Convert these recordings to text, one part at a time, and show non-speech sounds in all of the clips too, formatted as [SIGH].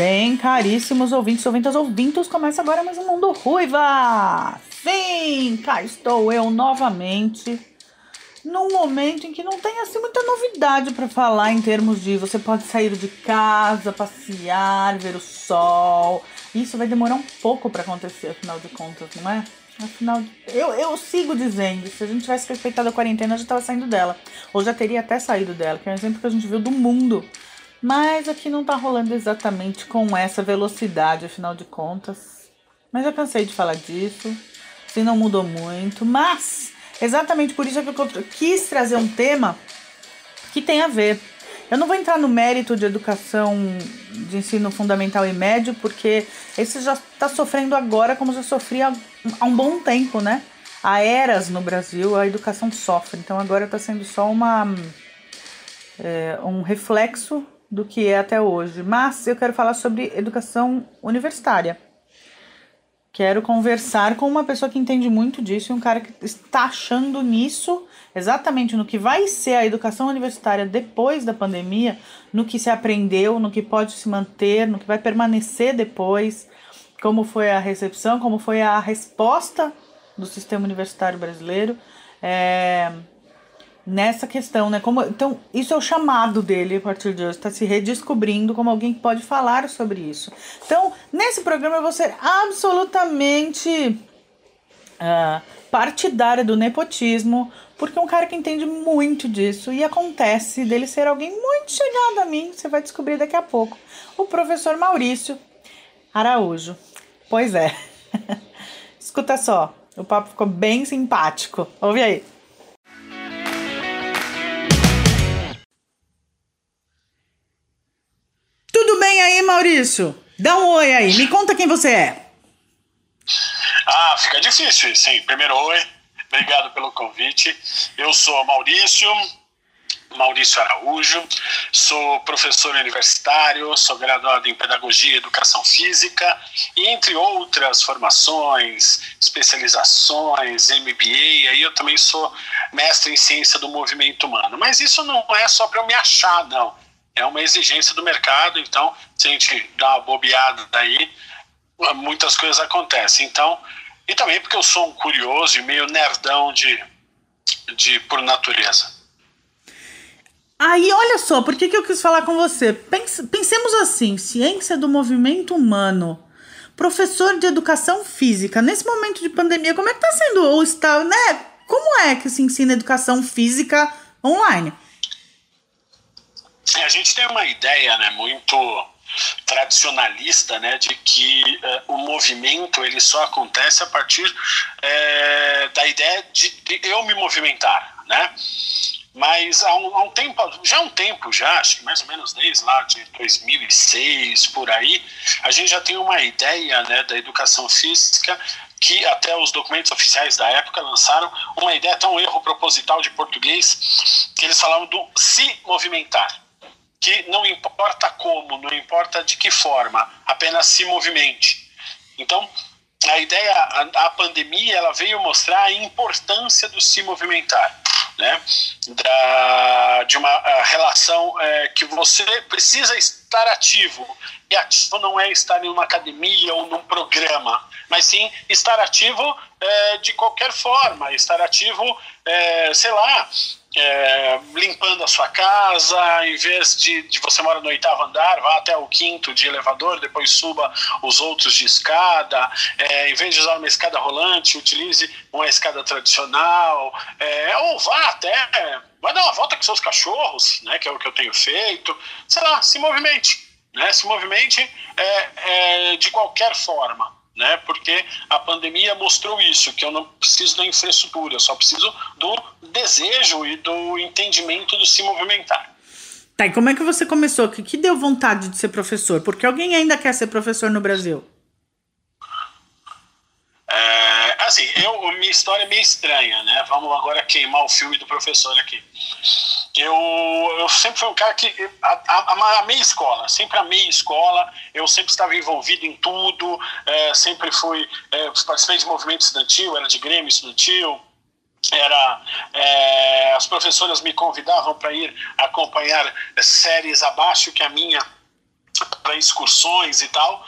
Bem, caríssimos ouvintes, ouvintas, ouvintos, começa agora mais um Mundo Ruiva! Sim, cá estou eu novamente, num momento em que não tem assim muita novidade para falar em termos de você pode sair de casa, passear, ver o sol. Isso vai demorar um pouco para acontecer, afinal de contas, não é? Afinal, eu, eu sigo dizendo, se a gente tivesse respeitado a quarentena, já estava saindo dela. Ou já teria até saído dela, que é um exemplo que a gente viu do mundo mas aqui não tá rolando exatamente com essa velocidade, afinal de contas. Mas eu cansei de falar disso. Se não mudou muito. Mas exatamente por isso é que eu quis trazer um tema que tem a ver. Eu não vou entrar no mérito de educação de ensino fundamental e médio, porque esse já está sofrendo agora como já sofria há um bom tempo, né? Há eras no Brasil a educação sofre. Então agora está sendo só uma, é, um reflexo do que é até hoje, mas eu quero falar sobre educação universitária. Quero conversar com uma pessoa que entende muito disso e um cara que está achando nisso, exatamente no que vai ser a educação universitária depois da pandemia, no que se aprendeu, no que pode se manter, no que vai permanecer depois, como foi a recepção, como foi a resposta do sistema universitário brasileiro. É, nessa questão, né? Como, então, isso é o chamado dele a partir de hoje, está se redescobrindo como alguém que pode falar sobre isso. Então, nesse programa eu vou ser absolutamente uh, partidária do nepotismo, porque é um cara que entende muito disso e acontece dele ser alguém muito chegado a mim, você vai descobrir daqui a pouco. O professor Maurício Araújo. Pois é. [LAUGHS] Escuta só, o papo ficou bem simpático. Ouve aí. Maurício? Dá um oi aí, me conta quem você é. Ah, fica difícil, sim. Primeiro, oi. Obrigado pelo convite. Eu sou Maurício, Maurício Araújo, sou professor universitário, sou graduado em Pedagogia e Educação Física, e entre outras formações, especializações, MBA, aí eu também sou mestre em Ciência do Movimento Humano. Mas isso não é só para eu me achar, não é uma exigência do mercado, então se a gente dá uma bobeada daí, muitas coisas acontecem. Então, e também porque eu sou um curioso e meio nerdão de, de por natureza. Aí, olha só, por que, que eu quis falar com você? Pense, pensemos assim: ciência do movimento humano, professor de educação física. Nesse momento de pandemia, como é que está sendo? Ou está, né? Como é que se ensina educação física online? A gente tem uma ideia né, muito tradicionalista né, de que uh, o movimento ele só acontece a partir uh, da ideia de, de, eu me movimentar, né? Mas há um, há um, tempo, já há um tempo já, acho que mais ou menos desde lá de 2006 por aí, a gente já tem uma ideia né, da educação física que até os documentos oficiais da época lançaram uma ideia, um erro proposital de português, que eles falavam do se movimentar que não importa como, não importa de que forma, apenas se movimente. Então, a ideia, a, a pandemia, ela veio mostrar a importância do se movimentar, né? Da, de uma relação é, que você precisa estar ativo. E ativo não é estar em uma academia ou num programa, mas sim estar ativo é, de qualquer forma, estar ativo, é, sei lá, é, limpando a sua casa, em vez de, de você mora no oitavo andar, vá até o quinto de elevador, depois suba os outros de escada, é, em vez de usar uma escada rolante, utilize uma escada tradicional, é, ou vá até, vai dar uma volta com seus cachorros, né, que é o que eu tenho feito, sei lá, se movimente, né, se movimente é, é, de qualquer forma né? Porque a pandemia mostrou isso, que eu não preciso da infraestrutura, eu só preciso do desejo e do entendimento do se movimentar. Tá, e como é que você começou? O que, que deu vontade de ser professor? Porque alguém ainda quer ser professor no Brasil? É, assim, eu, minha história é meio estranha, né? Vamos agora queimar o filme do professor aqui eu, eu sempre fui um cara que a, meia escola, sempre amei escola, eu sempre estava envolvido em tudo, é, sempre fui, é, participei de movimento estudantil, era de grêmio estudantil, era é, as professoras me convidavam para ir acompanhar séries abaixo que a minha para excursões e tal.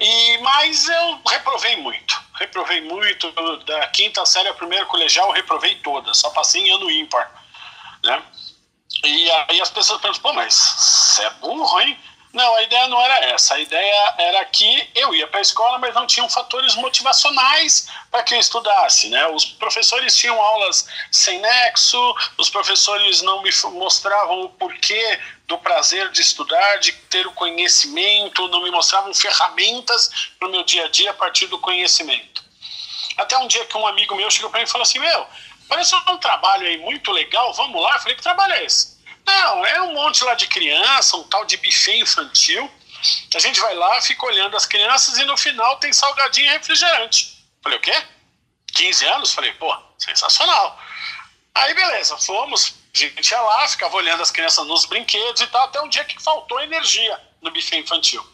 E mas eu reprovei muito, reprovei muito da quinta série a primeira colegial, eu reprovei toda, só passei em ano ímpar, né? E aí as pessoas perguntam, pô, mas você é burro, hein? Não, a ideia não era essa. A ideia era que eu ia para a escola, mas não tinham fatores motivacionais para que eu estudasse. Né? Os professores tinham aulas sem nexo, os professores não me mostravam o porquê do prazer de estudar, de ter o conhecimento, não me mostravam ferramentas para o meu dia a dia a partir do conhecimento. Até um dia que um amigo meu chegou para mim e falou assim: Meu, parece um trabalho aí muito legal, vamos lá. Eu falei: Que trabalho é esse? Não, é um monte lá de criança, um tal de buffet infantil. A gente vai lá, fica olhando as crianças e no final tem salgadinho e refrigerante. Falei, o quê? 15 anos? Falei, pô, sensacional. Aí beleza, fomos, a gente ia lá, ficava olhando as crianças nos brinquedos e tal, até um dia que faltou energia no buffet infantil.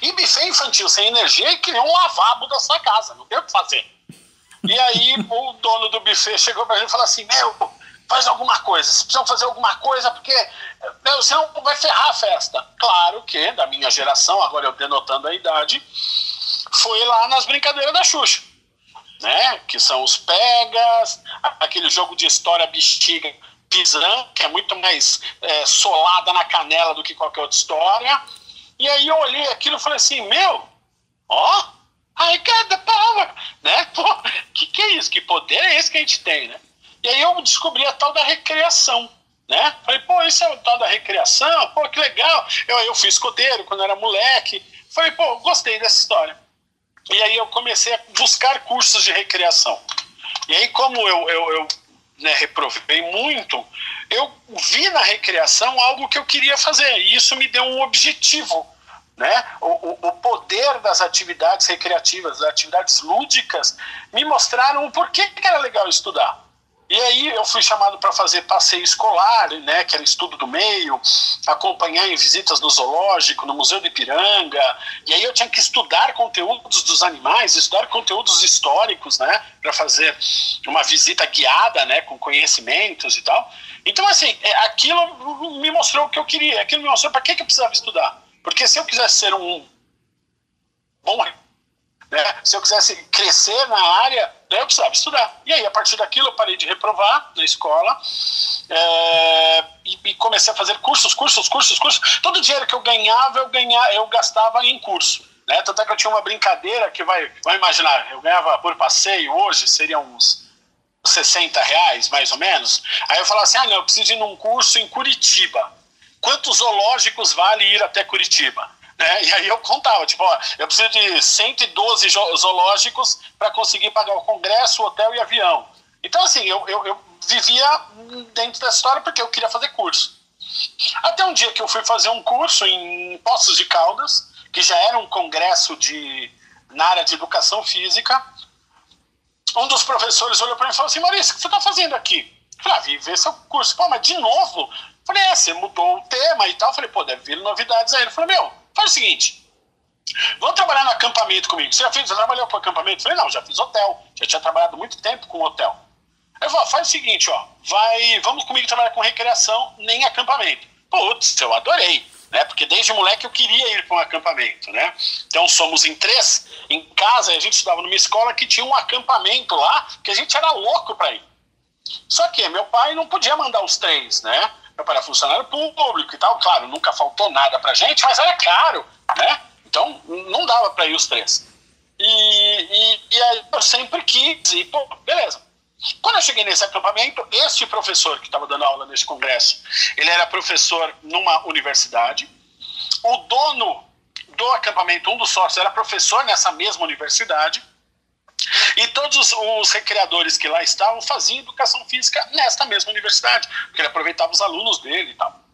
E buffet infantil sem energia é que nem um lavabo da sua casa, não tem o que fazer. E aí o dono do buffet chegou pra gente e falou assim: Meu, faz alguma coisa, vocês precisam fazer alguma coisa, porque não, senão vai ferrar a festa. Claro que, da minha geração, agora eu denotando a idade, foi lá nas brincadeiras da Xuxa. Né? Que são os pegas, aquele jogo de história bexiga pisão, que é muito mais é, solada na canela do que qualquer outra história. E aí eu olhei aquilo e falei assim, meu, ó, I got the power, né? Pô, que que é isso? Que poder é esse que a gente tem, né? E aí eu descobri a tal da recreação. Né? Falei, pô, isso é o tal da recreação, pô, que legal. Eu, eu fui escoteiro quando era moleque. Falei, pô, gostei dessa história. E aí eu comecei a buscar cursos de recreação. E aí, como eu, eu, eu né, reprovei muito, eu vi na recreação algo que eu queria fazer. E isso me deu um objetivo. Né? O, o, o poder das atividades recreativas, das atividades lúdicas, me mostraram o porquê que era legal estudar. E aí eu fui chamado para fazer passeio escolar, né, que era estudo do meio, acompanhar em visitas no zoológico, no Museu de Ipiranga, e aí eu tinha que estudar conteúdos dos animais, estudar conteúdos históricos, né, para fazer uma visita guiada, né, com conhecimentos e tal. Então assim, é, aquilo me mostrou o que eu queria, aquilo me mostrou para que, que eu precisava estudar. Porque se eu quisesse ser um bom né? Se eu quisesse crescer na área, né, eu precisava estudar. E aí, a partir daquilo, eu parei de reprovar na escola é, e, e, comecei a fazer cursos, cursos, cursos, cursos. Todo o dinheiro que eu ganhava, eu, ganhava, eu gastava em curso. Né? Tanto é que eu tinha uma brincadeira que vai, vai imaginar, eu ganhava por passeio, hoje seriam uns 60 reais, mais ou menos. Aí eu falava assim, ah, não, eu preciso ir num curso em Curitiba. Quantos zoológicos vale ir até Curitiba? Né? E aí eu contava, tipo, ó, eu preciso de 112 zoológicos para conseguir pagar o congresso, hotel e avião. Então, assim, eu, eu, eu vivia dentro dessa história porque eu queria fazer curso. Até um dia que eu fui fazer um curso em Poços de Caldas, que já era um congresso de, na área de educação física. Um dos professores olhou para mim e falou assim: Maurício, o que você está fazendo aqui? Eu falei, ah, seu curso. Pô, mas de novo? Falei, é, você mudou o tema e tal. Falei, pô, deve vir novidades aí. Ele falou, meu, Faz o seguinte, vamos trabalhar no acampamento comigo. Você já, fez, já trabalhou com acampamento? Falei, não, já fiz hotel. Já tinha trabalhado muito tempo com hotel. Eu falei, faz o seguinte, ó, vai, vamos comigo trabalhar com recreação, nem acampamento. Putz, eu adorei, né? Porque desde moleque eu queria ir para um acampamento, né? Então somos em três, em casa, a gente estudava numa escola que tinha um acampamento lá, que a gente era louco para ir. Só que meu pai não podia mandar os três, né? Era funcionário público e tal, claro, nunca faltou nada pra gente, mas era caro, né? Então não dava para ir os três. E, e, e, aí eu sempre quis, e pô, beleza. Quando eu cheguei nesse acampamento, este professor que estava dando aula nesse congresso, ele era professor numa universidade. O dono do acampamento, um dos sócios, era professor nessa mesma universidade. E todos os, os, recreadores que lá estavam faziam educação física nesta mesma universidade, porque ele aproveitava os alunos dele e tal.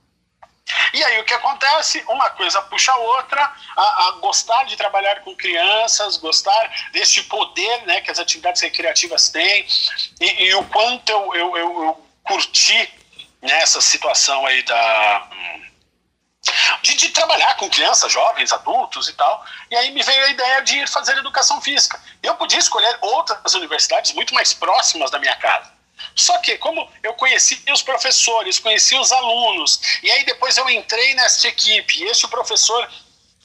E aí o que acontece? Uma coisa puxa a outra, a, a gostar de trabalhar com crianças, gostar desse poder né, que as atividades recreativas têm, e, e o quanto eu, eu, eu, eu curti nessa situação aí da de, de, trabalhar com crianças, jovens, adultos e tal. E aí me veio a ideia de ir fazer educação física. Eu podia escolher outras universidades muito mais próximas da minha casa. Só que, como eu conheci os professores, conheci os alunos, e aí depois eu entrei nessa equipe, e esse professor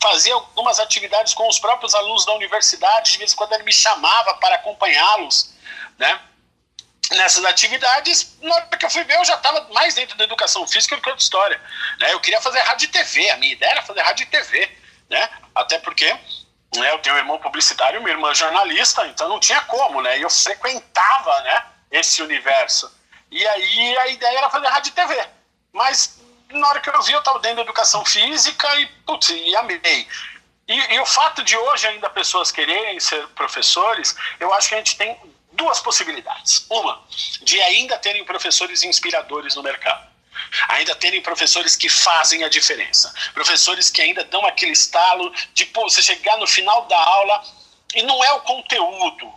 fazia algumas atividades com os próprios alunos da universidade, de vez em quando ele me chamava para acompanhá-los, né? Nessas atividades, na hora que eu fui ver, eu já estava mais dentro da educação física do que outra história. Né? Eu queria fazer rádio e TV, a minha ideia era fazer rádio e TV, né? Até porque né, eu tenho um irmão publicitário e uma irmã jornalista, então não tinha como, né? E eu frequentava, né? esse universo. E aí a ideia era fazer rádio e TV. Mas na hora que eu vi, eu estava dentro da educação física e, putz, e amei. E, e, o fato de hoje ainda pessoas quererem ser professores, eu acho que a gente tem duas possibilidades. Uma, de ainda terem professores inspiradores no mercado. Ainda terem professores que fazem a diferença. Professores que ainda dão aquele estalo de pô, você chegar no final da aula e não é o conteúdo,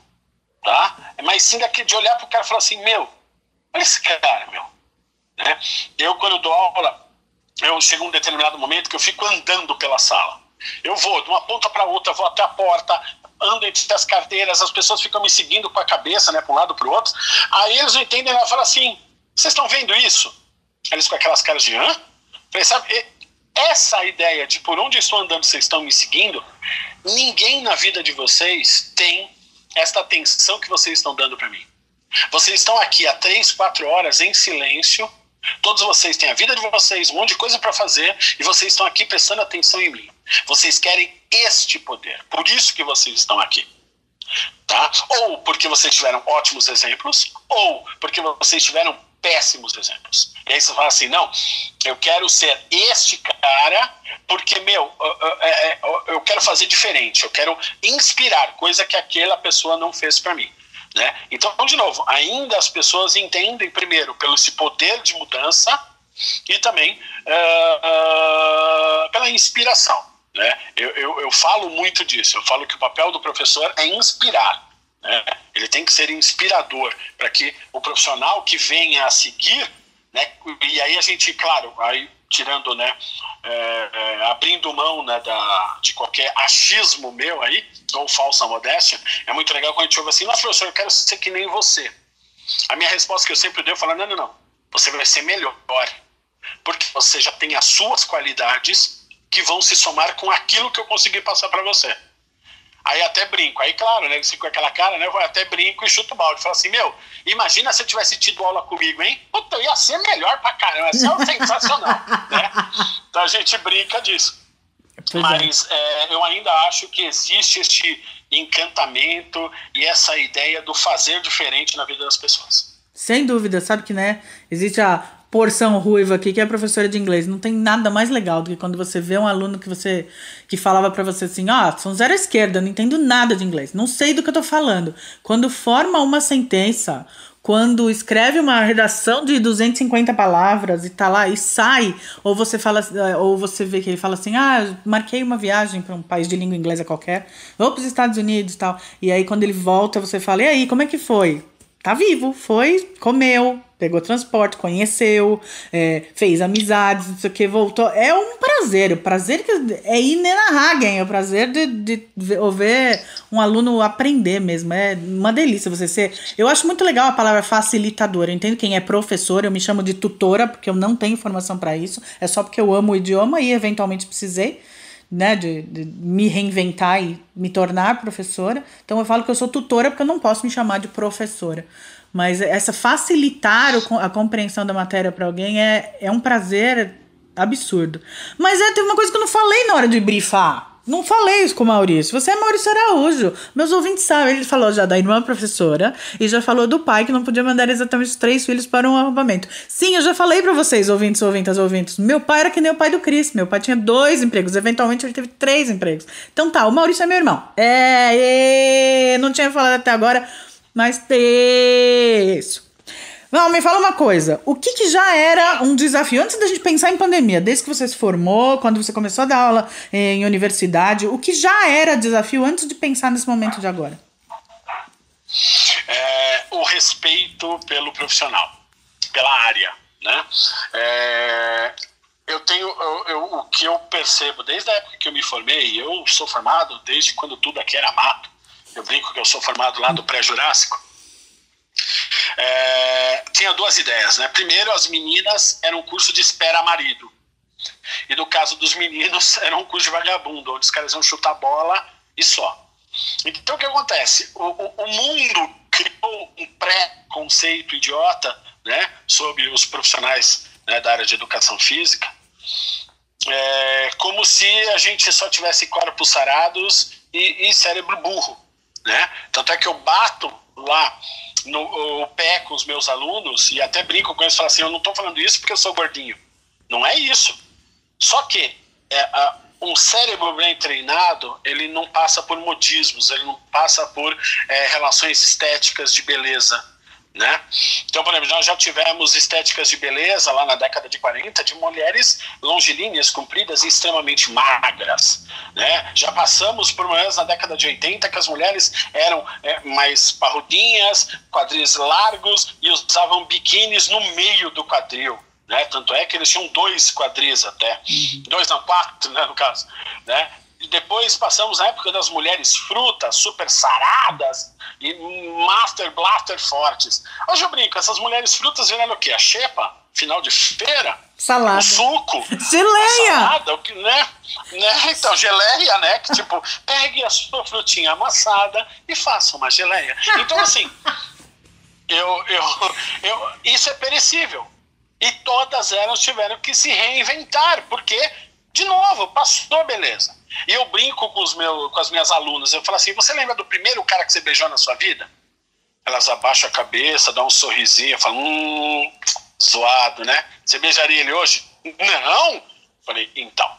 tá? Mas sim daqui de olhar para o cara e falar assim, meu, olha esse cara, meu. Né? Eu, quando dou aula, eu chego um determinado momento que eu fico andando pela sala. Eu vou de uma ponta para outra, vou até a porta, ando entre as carteiras, as pessoas ficam me seguindo com a cabeça, né, para um lado para o outro. Aí eles não entendem, ela fala assim: vocês estão vendo isso? Eles com aquelas caras de hã? Falei, sabe, essa ideia de por onde estou andando vocês estão me seguindo, ninguém na vida de vocês tem esta atenção que vocês estão dando para mim. Vocês estão aqui há três, quatro horas em silêncio. Todos vocês têm a vida de vocês, um monte de coisa para fazer e vocês estão aqui prestando atenção em mim. Vocês querem este poder. Por isso que vocês estão aqui. Tá? Ou porque vocês tiveram ótimos exemplos, ou porque vocês tiveram péssimos exemplos. E aí você fala assim: não, eu quero ser este cara porque, meu, é, é, eu quero fazer diferente, eu quero inspirar, coisa que aquela pessoa não fez para mim. Né? Então, de novo, ainda as pessoas entendem, primeiro, pelo esse poder de mudança e também uh, uh, pela inspiração. Né? Eu, eu, eu falo muito disso, eu falo que o papel do professor é inspirar. Né? Ele tem que ser inspirador para que o profissional que venha a seguir, né? e aí a gente, claro, aí tirando, né, é, é, abrindo mão né, da, de qualquer achismo meu aí, ou falsa modéstia, é muito legal quando a gente ouve assim, nossa professor, eu quero ser que nem você. A minha resposta que eu sempre dei, eu falo, não, não, não, você vai ser melhor, porque você já tem as suas qualidades que vão se somar com aquilo que eu consegui passar para você. Aí até brinco. Aí, claro, né? Com aquela cara, né? Eu até brinco e chuto o balde. Falo assim, meu, imagina se eu tivesse tido aula comigo, hein? Puta, eu ia ser melhor pra caramba. Ia ser sensacional. [LAUGHS] né? Então a gente brinca disso. Pois é. Mas é. É, eu ainda acho que existe este encantamento e essa ideia do fazer diferente na vida das pessoas. Sem dúvida, sabe que né? Existe a porção ruiva aqui, que é professora de inglês. Não tem nada mais legal do que quando você vê um aluno que você que falava para você assim: "Ah, são zero à esquerda, não entendo nada de inglês, não sei do que eu tô falando". Quando forma uma sentença, quando escreve uma redação de 250 palavras e tá lá e sai, ou você fala ou você vê que ele fala assim: "Ah, marquei uma viagem para um país de língua inglesa qualquer, vou para os Estados Unidos", e tal. E aí quando ele volta, você fala: "E aí, como é que foi?" Tá vivo, foi, comeu, pegou transporte, conheceu, é, fez amizades, não sei o que, voltou. É um prazer, o prazer que é inenarrável, é o prazer de, de ver um aluno aprender mesmo. É uma delícia você ser. Eu acho muito legal a palavra facilitadora. Eu entendo quem é professor, eu me chamo de tutora, porque eu não tenho formação para isso. É só porque eu amo o idioma e eventualmente precisei. Né, de, de me reinventar e me tornar professora. Então eu falo que eu sou tutora porque eu não posso me chamar de professora. Mas essa facilitar a compreensão da matéria para alguém é, é um prazer absurdo. Mas é, tem uma coisa que eu não falei na hora de brifar. Não falei isso com o Maurício. Você é Maurício Araújo. Meus ouvintes sabem. Ele falou já da irmã professora e já falou do pai que não podia mandar exatamente os três filhos para um arrombamento. Sim, eu já falei para vocês, ouvintes, ouvintas, ouvintes. Meu pai era que nem o pai do Cris. Meu pai tinha dois empregos. Eventualmente ele teve três empregos. Então tá, o Maurício é meu irmão. É, é não tinha falado até agora mas isso. Não, me fala uma coisa. O que, que já era um desafio antes da gente pensar em pandemia, desde que você se formou, quando você começou a dar aula em universidade, o que já era desafio antes de pensar nesse momento de agora? É, o respeito pelo profissional, pela área, né? É, eu tenho eu, eu, o que eu percebo desde a época que eu me formei. Eu sou formado desde quando tudo aqui era mato. Eu brinco que eu sou formado lá do pré-jurássico. É, tinha duas ideias, né? Primeiro, as meninas eram um curso de espera marido. E no caso dos meninos, [LAUGHS] era um curso de vagabundo, onde os caras iam chutar bola e só. Então, o que acontece? O, o, o mundo criou um pré-conceito idiota né, sobre os profissionais né, da área de educação física, é, como se a gente só tivesse corpos sarados e, e cérebro burro. Né? Tanto é que eu bato lá no pé com os meus alunos e até brinco com eles e falo assim: eu não estou falando isso porque eu sou gordinho. Não é isso. Só que é, a, um cérebro bem treinado, ele não passa por modismos, ele não passa por é, relações estéticas de beleza. Né? Então, por exemplo, nós já tivemos estéticas de beleza lá na década de 40 de mulheres longilíneas, compridas e extremamente magras. Né? Já passamos por momentos na década de 80 que as mulheres eram é, mais parrudinhas, quadris largos e usavam biquínis no meio do quadril. Né? Tanto é que eles tinham dois quadris até, uhum. dois não, quatro, né, no caso. Né? Depois passamos a época das mulheres frutas, super saradas e master blaster fortes. Hoje eu brinco, essas mulheres frutas viraram o quê? A xepa? Final de feira? Salada. O suco? [LAUGHS] Geleia! Salada, o que, né? né? Então, geleia, né? Que tipo, pegue a sua frutinha amassada e faça uma geleia. Então, assim, eu, eu, eu, isso é perecível. E todas elas tiveram que se reinventar, porque, de novo, passou beleza. E eu brinco com, os meus, com as minhas alunas, eu falo assim, você lembra do primeiro cara que você beijou na sua vida? Elas abaixam a cabeça, dão um sorrisinho, falam, hum, zoado, né? Você beijaria ele hoje? Não! Falei, então.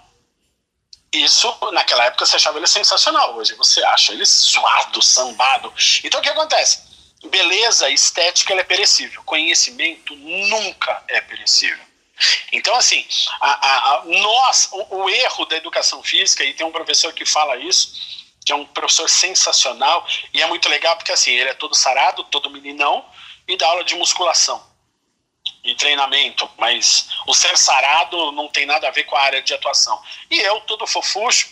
Isso, naquela época, você achava ele sensacional. Hoje você acha ele zoado, sambado. Então, o que acontece? beleza estética é perecível, conhecimento nunca é perecível. Então, assim, a, a, nós, o, o, erro da educação física, e tem um professor que fala isso, que é um professor sensacional, e é muito legal porque, assim, ele é todo sarado, todo meninão, e dá aula de musculação e treinamento, mas o ser sarado não tem nada a ver com a área de atuação. E eu, todo fofucho,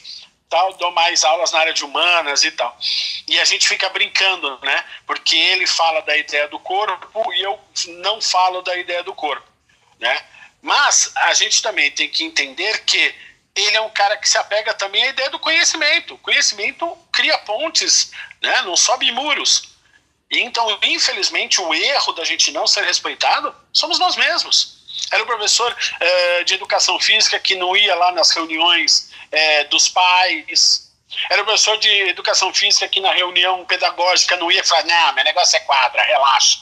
tal, dou mais aulas na área de humanas e tal. E a gente fica brincando, né? Porque ele fala da ideia do corpo e eu não falo da ideia do corpo, né? Mas a gente também tem que entender que ele é um cara que se apega também à ideia do conhecimento. O conhecimento cria pontes, né? Não sobe muros. E então, infelizmente, o erro da gente não ser respeitado somos nós mesmos. Era o professor uh, de educação física que não ia lá nas reuniões é, dos pais. Era o professor de educação física que na reunião pedagógica não ia falar, não, meu negócio é quadra, relaxa.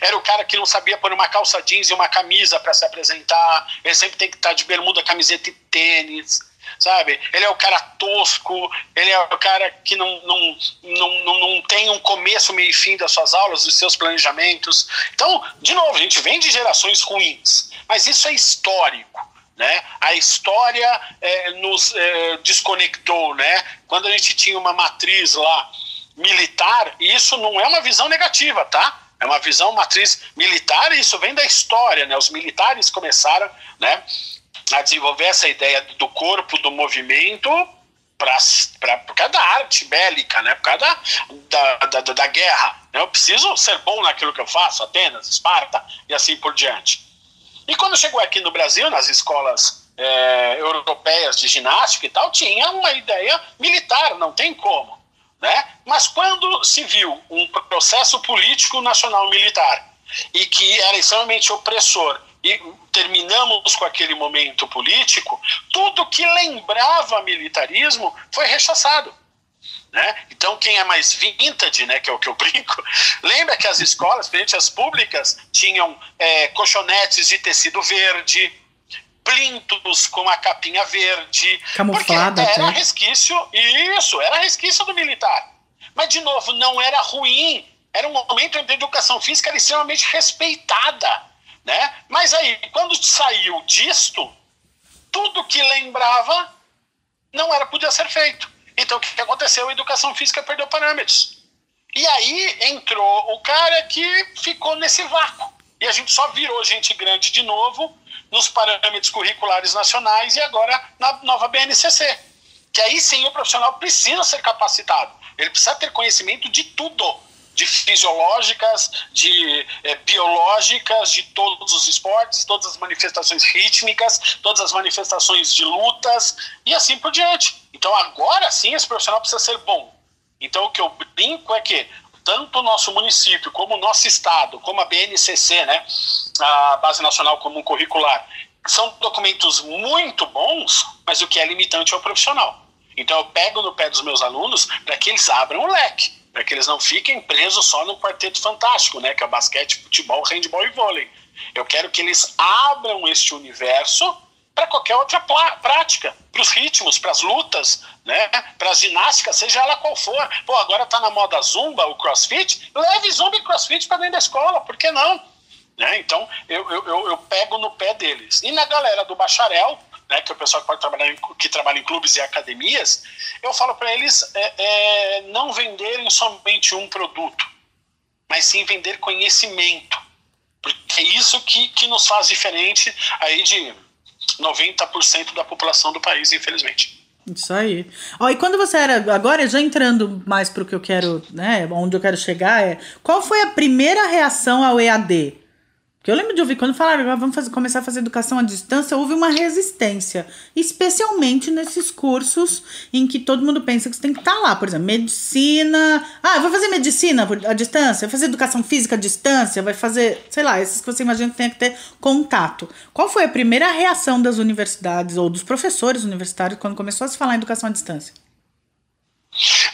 Era o cara que não sabia pôr uma calça jeans e uma camisa para se apresentar. Ele sempre tem que estar de bermuda, camiseta e tênis, sabe? Ele é o cara tosco, ele é o cara que não, não, não, não, não tem um começo, meio e fim das suas aulas, dos seus planejamentos. Então, de novo, a gente vem de gerações ruins, mas isso é histórico. Né? A história é, nos é, desconectou, né? Quando a gente tinha uma matriz lá militar, e isso não é uma visão negativa, tá? É uma visão matriz militar e isso vem da história, né? Os militares começaram, né, a desenvolver essa ideia do corpo, do movimento para por causa da arte bélica, né? Por causa da, da, da, da guerra. Né? Eu preciso ser bom naquilo que eu faço, Atenas, Esparta e assim por diante. E quando chegou aqui no Brasil, nas escolas é, europeias de ginástica e tal, tinha uma ideia militar, não tem como. Né? Mas quando se viu um processo político nacional militar e que era extremamente opressor e terminamos com aquele momento político, tudo que lembrava militarismo foi rechaçado. Né? Então, quem é mais vintage, né, que é o que eu [LAUGHS] brinco, lembra que as escolas, principalmente as públicas, tinham é, colchonetes de tecido verde, plintos com a capinha verde. Camuflada. Porque era resquício, isso, era resquício do militar. Mas, de novo, não era ruim. Era um momento em que a educação física era extremamente respeitada. Né? Mas aí, quando saiu disto, tudo que lembrava não era podia ser feito. Então o que aconteceu? A educação física perdeu parâmetros. E aí entrou o cara que ficou nesse vácuo. E a gente só virou gente grande de novo nos parâmetros curriculares nacionais e agora na nova BNCC. Que aí sim o profissional precisa ser capacitado. Ele precisa ter conhecimento de tudo. de fisiológicas, de é, biológicas, de todos os esportes, todas as manifestações rítmicas, todas as manifestações de lutas e assim por diante. Então agora sim esse profissional precisa ser bom. Então o que eu brinco é que tanto o nosso município, como o nosso estado, como a BNCC, né, a Base Nacional Comum Curricular, são documentos muito bons, mas o que é limitante é o profissional. Então eu pego no pé dos meus alunos para que eles abram o leque, para que eles não fiquem presos só no quarteto fantástico, né, que é basquete, futebol, handball e vôlei. Eu quero que eles abram este universo para qualquer outra prática, para os ritmos, para as lutas, né? para as ginásticas, seja ela qual for. Pô, agora está na moda zumba, o crossfit, leve zumba e crossfit para dentro da escola, por que não? Né? Então, eu, eu, eu pego no pé deles. E na galera do bacharel, né, que é o pessoal que, pode trabalhar em, que trabalha em clubes e academias, eu falo para eles é, é, não venderem somente um produto, mas sim vender conhecimento. Porque é isso que, que nos faz diferente aí de 90% da população do país, infelizmente. Isso aí. Ó, e quando você era. Agora, já entrando mais para o que eu quero, né? Onde eu quero chegar, é. Qual foi a primeira reação ao EAD? Porque eu lembro de ouvir, quando falaram, ah, vamos fazer, começar a fazer educação à distância, houve uma resistência. Especialmente nesses cursos em que todo mundo pensa que você tem que estar tá lá. Por exemplo, medicina. Ah, vou fazer medicina à distância, vai fazer educação física à distância, vai fazer, sei lá, esses que você imagina que tem que ter contato. Qual foi a primeira reação das universidades ou dos professores universitários quando começou a se falar em educação à distância?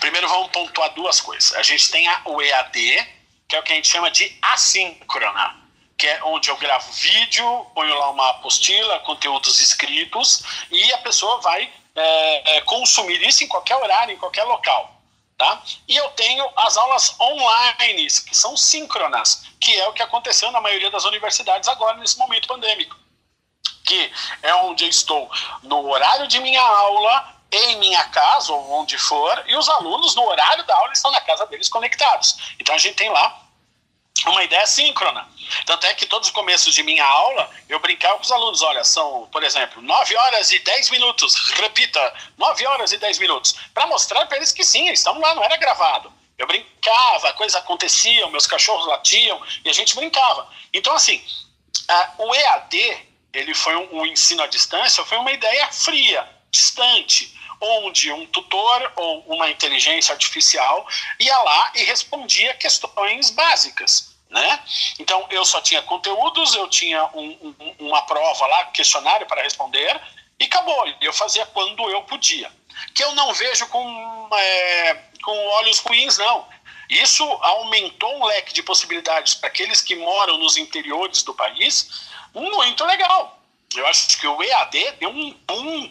Primeiro vamos pontuar duas coisas. A gente tem a, o EAD, que é o que a gente chama de assíncrona que é onde eu gravo vídeo, ponho lá uma apostila, conteúdos escritos, e a pessoa vai é, é, consumir isso em qualquer horário, em qualquer local. Tá? E eu tenho as aulas online, que são síncronas, que é o que aconteceu na maioria das universidades agora, nesse momento pandêmico. Que é onde eu estou no horário de minha aula, em minha casa, ou onde for, e os alunos, no horário da aula, estão na casa deles conectados. Então a gente tem lá uma ideia síncrona. Tanto é que todos os começos de minha aula, eu brincava com os alunos, olha, são, por exemplo, 9 horas e 10 minutos, repita, 9 horas e 10 minutos, para mostrar para eles que sim, eles estão lá, não era gravado. Eu brincava, coisas aconteciam, meus cachorros latiam, e a gente brincava. Então, assim, a, o EAD, ele foi um, um ensino à distância, foi uma ideia fria, distante, onde um tutor ou uma inteligência artificial ia lá e respondia questões básicas. Né? Então eu só tinha conteúdos, eu tinha um, um, uma prova lá, questionário para responder, e acabou. Eu fazia quando eu podia. Que eu não vejo com, é, com olhos ruins, não. Isso aumentou um leque de possibilidades para aqueles que moram nos interiores do país, muito legal. Eu acho que o EAD deu um boom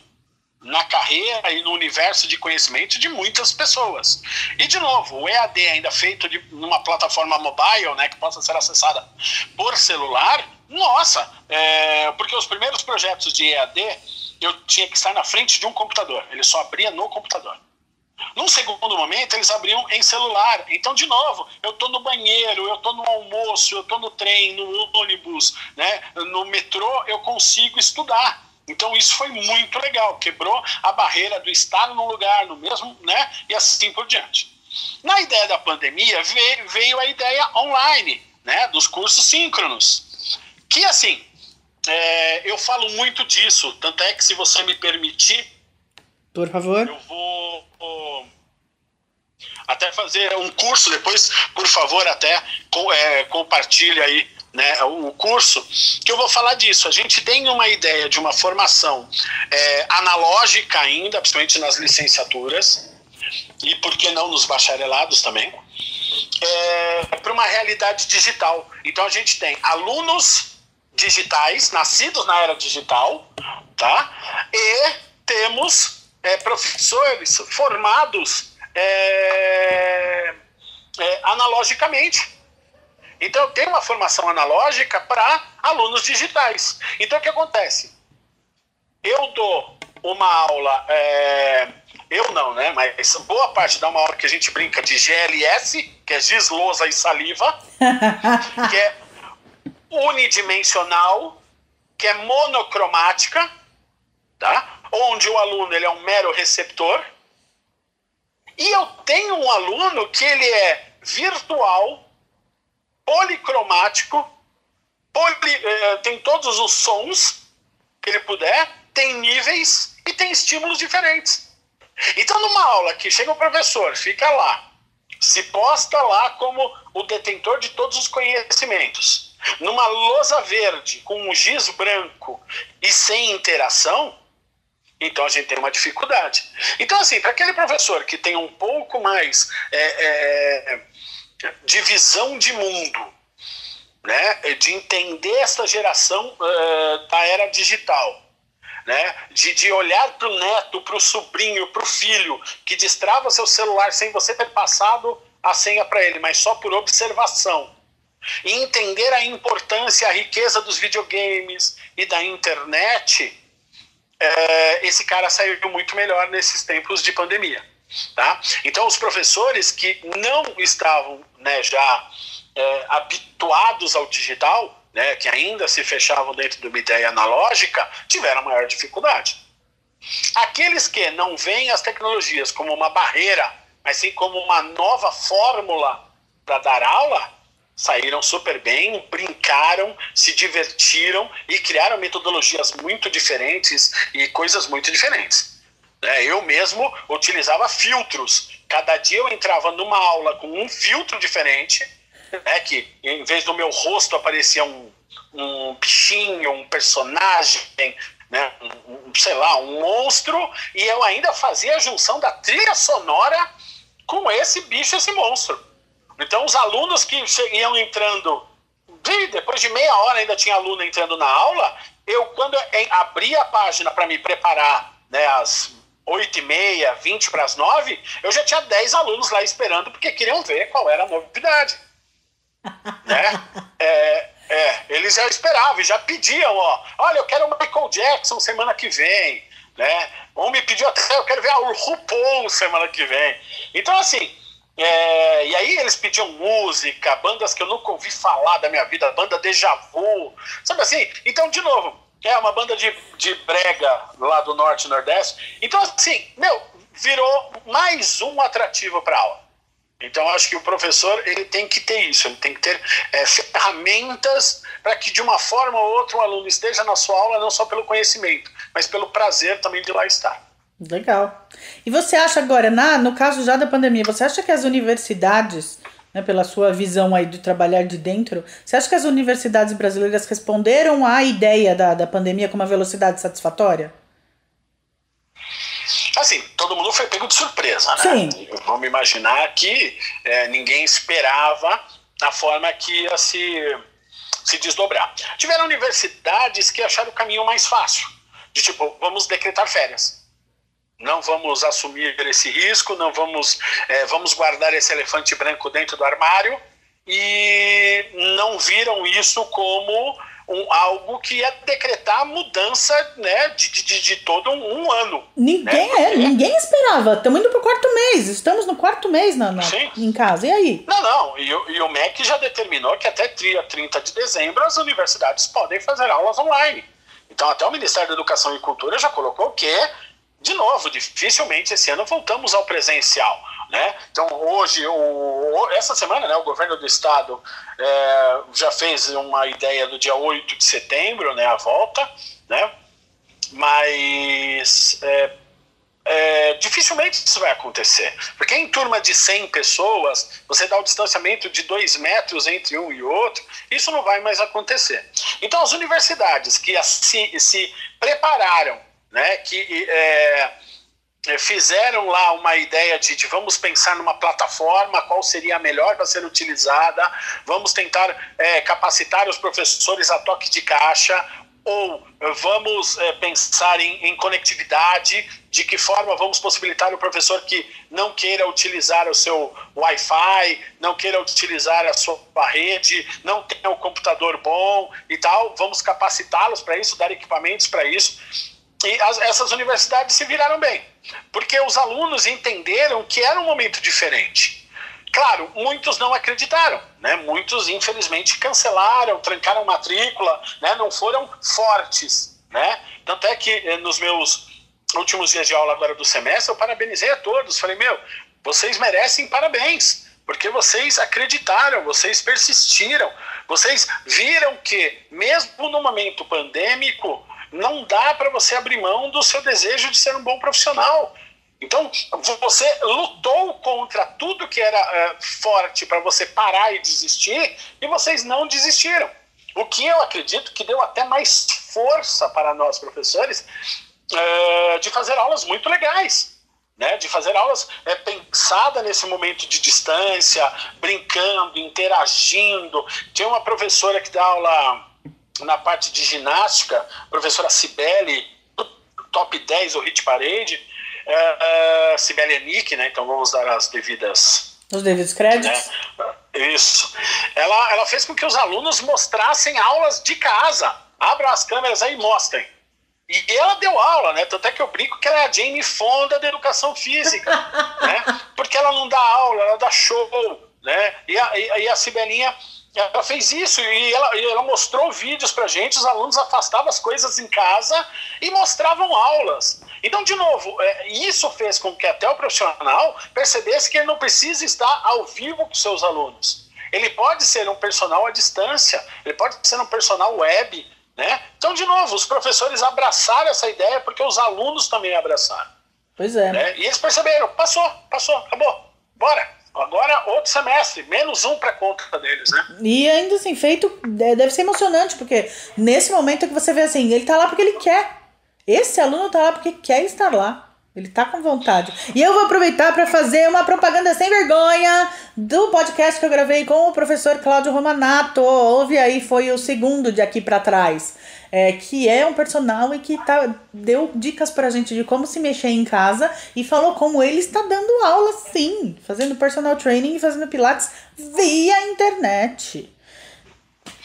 na carreira e no universo de conhecimento de muitas pessoas. E, de novo, o EAD ainda feito de numa plataforma mobile, né, que possa ser acessada por celular, nossa, é, porque os primeiros projetos de EAD eu tinha que estar na frente de um computador, ele só abria no computador. Num segundo momento, eles abriam em celular. Então, de novo, eu estou no banheiro, eu estou no almoço, eu estou no trem, no ônibus, né, no metrô, eu consigo estudar. Então isso foi muito legal, quebrou a barreira do estar no lugar, no mesmo, né? E assim por diante. Na ideia da pandemia veio, veio a ideia online, né? Dos cursos síncronos, que assim é, eu falo muito disso, tanto é que se você me permitir, por favor, eu vou, vou até fazer um curso depois, por favor, até com, é, compartilhe aí né, o curso, que eu vou falar disso. A gente tem uma ideia de uma formação é, analógica ainda, principalmente nas licenciaturas, e por que não nos bacharelados também, é, para uma realidade digital. Então a gente tem alunos digitais, nascidos na era digital, tá? E temos é, professores formados é, é, analogicamente. Então, eu tenho uma formação analógica para alunos digitais. Então, o que acontece? Eu dou uma aula, é, eu não, né? Mas boa parte dá uma aula que a gente brinca de GLS, que é giz, lousa e saliva, [LAUGHS] que é unidimensional, que é monocromática, tá? onde o aluno ele é um mero receptor. E eu tenho um aluno que ele é virtual, policromático, poli, eh, tem todos os sons que ele puder, tem níveis e tem estímulos diferentes. Então, numa aula que chega o professor, fica lá, se posta lá como o detentor de todos os conhecimentos, numa lousa verde, com um giz branco e sem interação, então a gente tem uma dificuldade. Então, assim, para aquele professor que tem um pouco mais é, é, de visão de mundo, né, de entender essa geração uh, da era digital, né, de, de olhar para o neto, para o sobrinho, para o filho, que destrava seu celular sem você ter passado a senha para ele, mas só por observação. E entender a importância, a riqueza dos videogames e da internet, é, esse cara saiu muito melhor nesses tempos de pandemia. Tá? Então, os professores que não estavam né, já é, habituados ao digital, né, que ainda se fechavam dentro de uma ideia analógica, tiveram maior dificuldade. Aqueles que não veem as tecnologias como uma barreira, mas sim como uma nova fórmula para dar aula, saíram super bem, brincaram, se divertiram e criaram metodologias muito diferentes e coisas muito diferentes. Né? Eu mesmo utilizava filtros. Cada dia eu entrava numa aula com um filtro diferente, né? que em vez do meu rosto aparecia um, um bichinho, um personagem, né? um, sei lá, um monstro, e eu ainda fazia a junção da trilha sonora com esse bicho, esse monstro. Então, os alunos que iam entrando, depois de meia hora ainda tinha aluno entrando na aula, eu, quando eu a página para me preparar né, as 8 e meia, 20 para as 9, eu já tinha 10 alunos lá esperando porque queriam ver qual era a novidade. [LAUGHS] né? É, é, eles já esperavam, já pediam, ó, olha, eu quero o Michael Jackson semana que vem, né? Um me pediu até, eu quero ver a RuPaul semana que vem. Então, assim, é, e aí eles pediam música, bandas que eu nunca ouvi falar da minha vida, banda Deja Vu, sabe assim? Então, de novo, é uma banda de, de brega lá do Norte e Nordeste. Então, assim, meu, virou mais um atrativo para aula. Então, acho que o professor ele tem que ter isso, ele tem que ter é, ferramentas para que, de uma forma ou outra, o aluno esteja na sua aula não só pelo conhecimento, mas pelo prazer também de lá estar. Legal. E você acha agora, na, no caso já da pandemia, você acha que as universidades, né, pela sua visão aí de trabalhar de dentro, você acha que as universidades brasileiras responderam à ideia da, da pandemia com uma velocidade satisfatória? Assim, todo mundo foi pego de surpresa, né? Sim. Vamos imaginar que é, ninguém esperava a forma que ia se, se desdobrar. Tiveram universidades que acharam o caminho mais fácil, de tipo, vamos decretar férias não vamos assumir esse risco, não vamos, é, vamos guardar esse elefante branco dentro do armário e não viram isso como um, algo que ia decretar a mudança né, de, de, de todo um, um ano. Ninguém né? é, ninguém esperava. Estamos indo para o quarto mês, estamos no quarto mês na, na em casa. E aí? Não, não. E, e, o MEC já determinou que até dia 30 de dezembro as universidades podem fazer aulas online. Então, até o Ministério da Educação e Cultura já colocou que de novo, dificilmente esse ano voltamos ao presencial. Né? Então, hoje, o, essa semana, né, o governo do estado é, já fez uma ideia do dia 8 de setembro, né, a volta, né? mas é, é, dificilmente isso vai acontecer. Porque em turma de 100 pessoas, você dá o distanciamento de 2 metros entre um e outro, isso não vai mais acontecer. Então, as universidades que se, se prepararam né, que é, é, fizeram lá uma ideia de, de, vamos pensar numa plataforma, qual seria a melhor para ser utilizada, vamos tentar é, capacitar os professores a toque de caixa, ou vamos é, pensar em, em, conectividade, de que forma vamos possibilitar o professor que não queira utilizar o seu Wi-Fi, não queira utilizar a sua rede, não tenha o um computador bom e tal, vamos capacitá-los para isso, dar equipamentos para isso. E as, essas universidades se viraram bem, porque os alunos entenderam que era um momento diferente. Claro, muitos não acreditaram, né? muitos infelizmente cancelaram, trancaram matrícula, né? não foram fortes. Né? Tanto é que eh, nos meus últimos dias de aula agora do semestre, eu parabenizei a todos. Falei, meu, vocês merecem parabéns, porque vocês acreditaram, vocês persistiram, vocês viram que, mesmo no momento pandêmico, não dá para você abrir mão do seu desejo de ser um bom profissional. Então, você lutou contra tudo que era uh, forte para você parar e desistir, e vocês não desistiram. O que eu acredito que deu até mais força para nós professores uh, de fazer aulas muito legais né, de fazer aulas é, pensada nesse momento de distância, brincando, interagindo. Tinha uma professora que dá aula na parte de ginástica, professora Cibele, top 10 o hit parade, é, é, Cibele Nick, né, então vamos dar as devidas... Os devidos créditos. Né, isso. Ela, ela fez com que os alunos mostrassem aulas de casa. Abram as câmeras aí e mostrem. E ela deu aula, né? Tanto é que eu brinco que ela é a Jane Fonda da educação física, [LAUGHS] né? Porque ela não dá aula, ela dá show, né? E a, e a Cibelinha, ela fez isso e ela, e ela mostrou vídeos pra gente, os alunos afastavam as coisas em casa e mostravam aulas. Então, de novo, é, isso fez com que até o profissional percebesse que ele não precisa estar ao vivo com seus alunos. Ele pode ser um personal à distância, ele pode ser um personal web, né? Então, de novo, os professores abraçaram essa ideia porque os alunos também abraçaram. Pois é. Né? E eles perceberam, passou, passou, acabou, bora. Agora outro semestre, menos um para conta deles, né? E ainda assim, feito, é, deve ser emocionante, porque nesse momento é que você vê assim, ele tá lá porque ele quer. Esse aluno tá lá porque quer estar lá. Ele tá com vontade. E eu vou aproveitar para fazer uma propaganda sem vergonha do podcast que eu gravei com o professor Cláudio Romanato. Ouve aí, foi o segundo de aqui para trás. É, que é um personal e que tá, deu dicas pra gente de como se mexer em casa e falou como ele está dando aula sim, fazendo personal training e fazendo pilates via internet.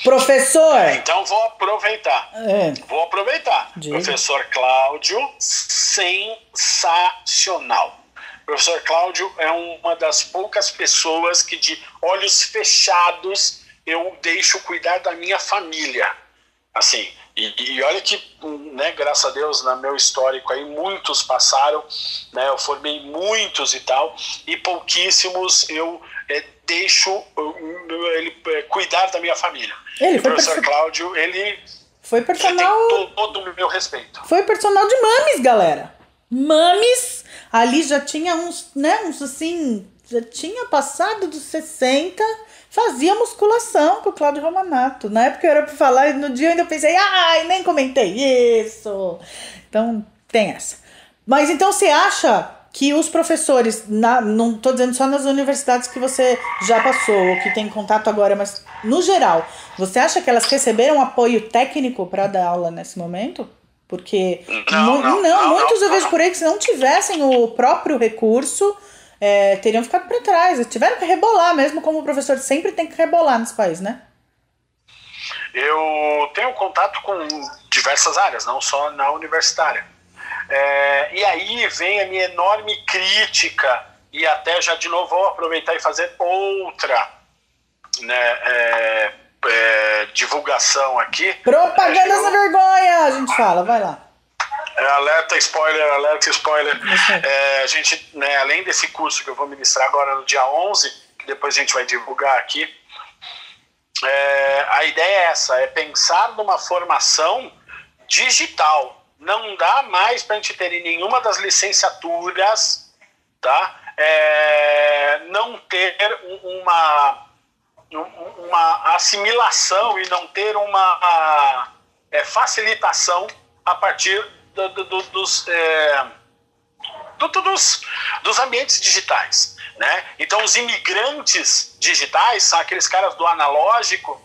Professor! Então vou aproveitar. É. Vou aproveitar. Diga. Professor Cláudio, sensacional. Professor Cláudio é uma das poucas pessoas que de olhos fechados eu deixo cuidar da minha família. Assim, e, e, olha que, né, graças a Deus, no meu histórico aí, muitos passaram, né, eu formei muitos e tal, e pouquíssimos eu é, deixo ele é, cuidar da minha família. Ele o professor perso... Cláudio, ele foi personal. Tem todo o meu respeito. Foi personal de mames, galera. Mames, ali já tinha uns, né, uns assim, já tinha passado dos 60, fazia musculação com o Cláudio Romanato. Na época eu era pra falar, e no dia eu ainda pensei, ai, nem comentei isso. Então, tem essa. Mas então você acha que os professores, na, não estou dizendo só nas universidades que você já passou, ou que tem contato agora, mas no geral, você acha que elas receberam apoio técnico para dar aula nesse momento? Porque não, não, não muitos eu vejo por aí que se não tivessem o próprio recurso, é, teriam ficado para trás. Tiveram que rebolar mesmo, como o professor sempre tem que rebolar nesse país, né? Eu tenho contato com diversas áreas, não só na universitária. É, e aí vem a minha enorme crítica, e até já de novo vou aproveitar e fazer outra né, é, é, divulgação aqui. Propaganda sem vergonha, a gente fala, vai lá. É, alerta spoiler, alerta spoiler. É, a gente, né, além desse curso que eu vou ministrar agora no dia 11, que depois a gente vai divulgar aqui, é, a ideia é essa, é pensar numa formação digital, não dá mais para a gente ter em nenhuma das licenciaturas, tá? É, não ter uma, uma assimilação e não ter uma é, facilitação a partir do, do, dos, é, do, dos, dos ambientes digitais. Né? Então, os imigrantes digitais são aqueles caras do analógico,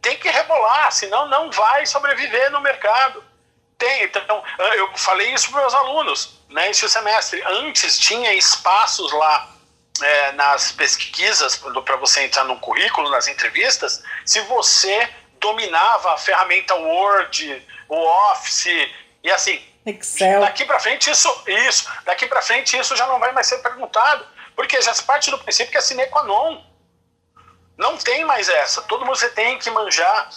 tem que rebolar, senão não vai sobreviver no mercado. Tem, então, eu falei isso para meus alunos, né, esse semestre. Antes tinha espaços lá é, nas pesquisas para você entrar no currículo, nas entrevistas, se você dominava a ferramenta Word, o Office e assim. Excel. Daqui para frente isso, isso, daqui para frente isso já não vai mais ser perguntado, porque já parte do princípio que é sine qua non. Não tem mais essa. Todo mundo você tem que manjar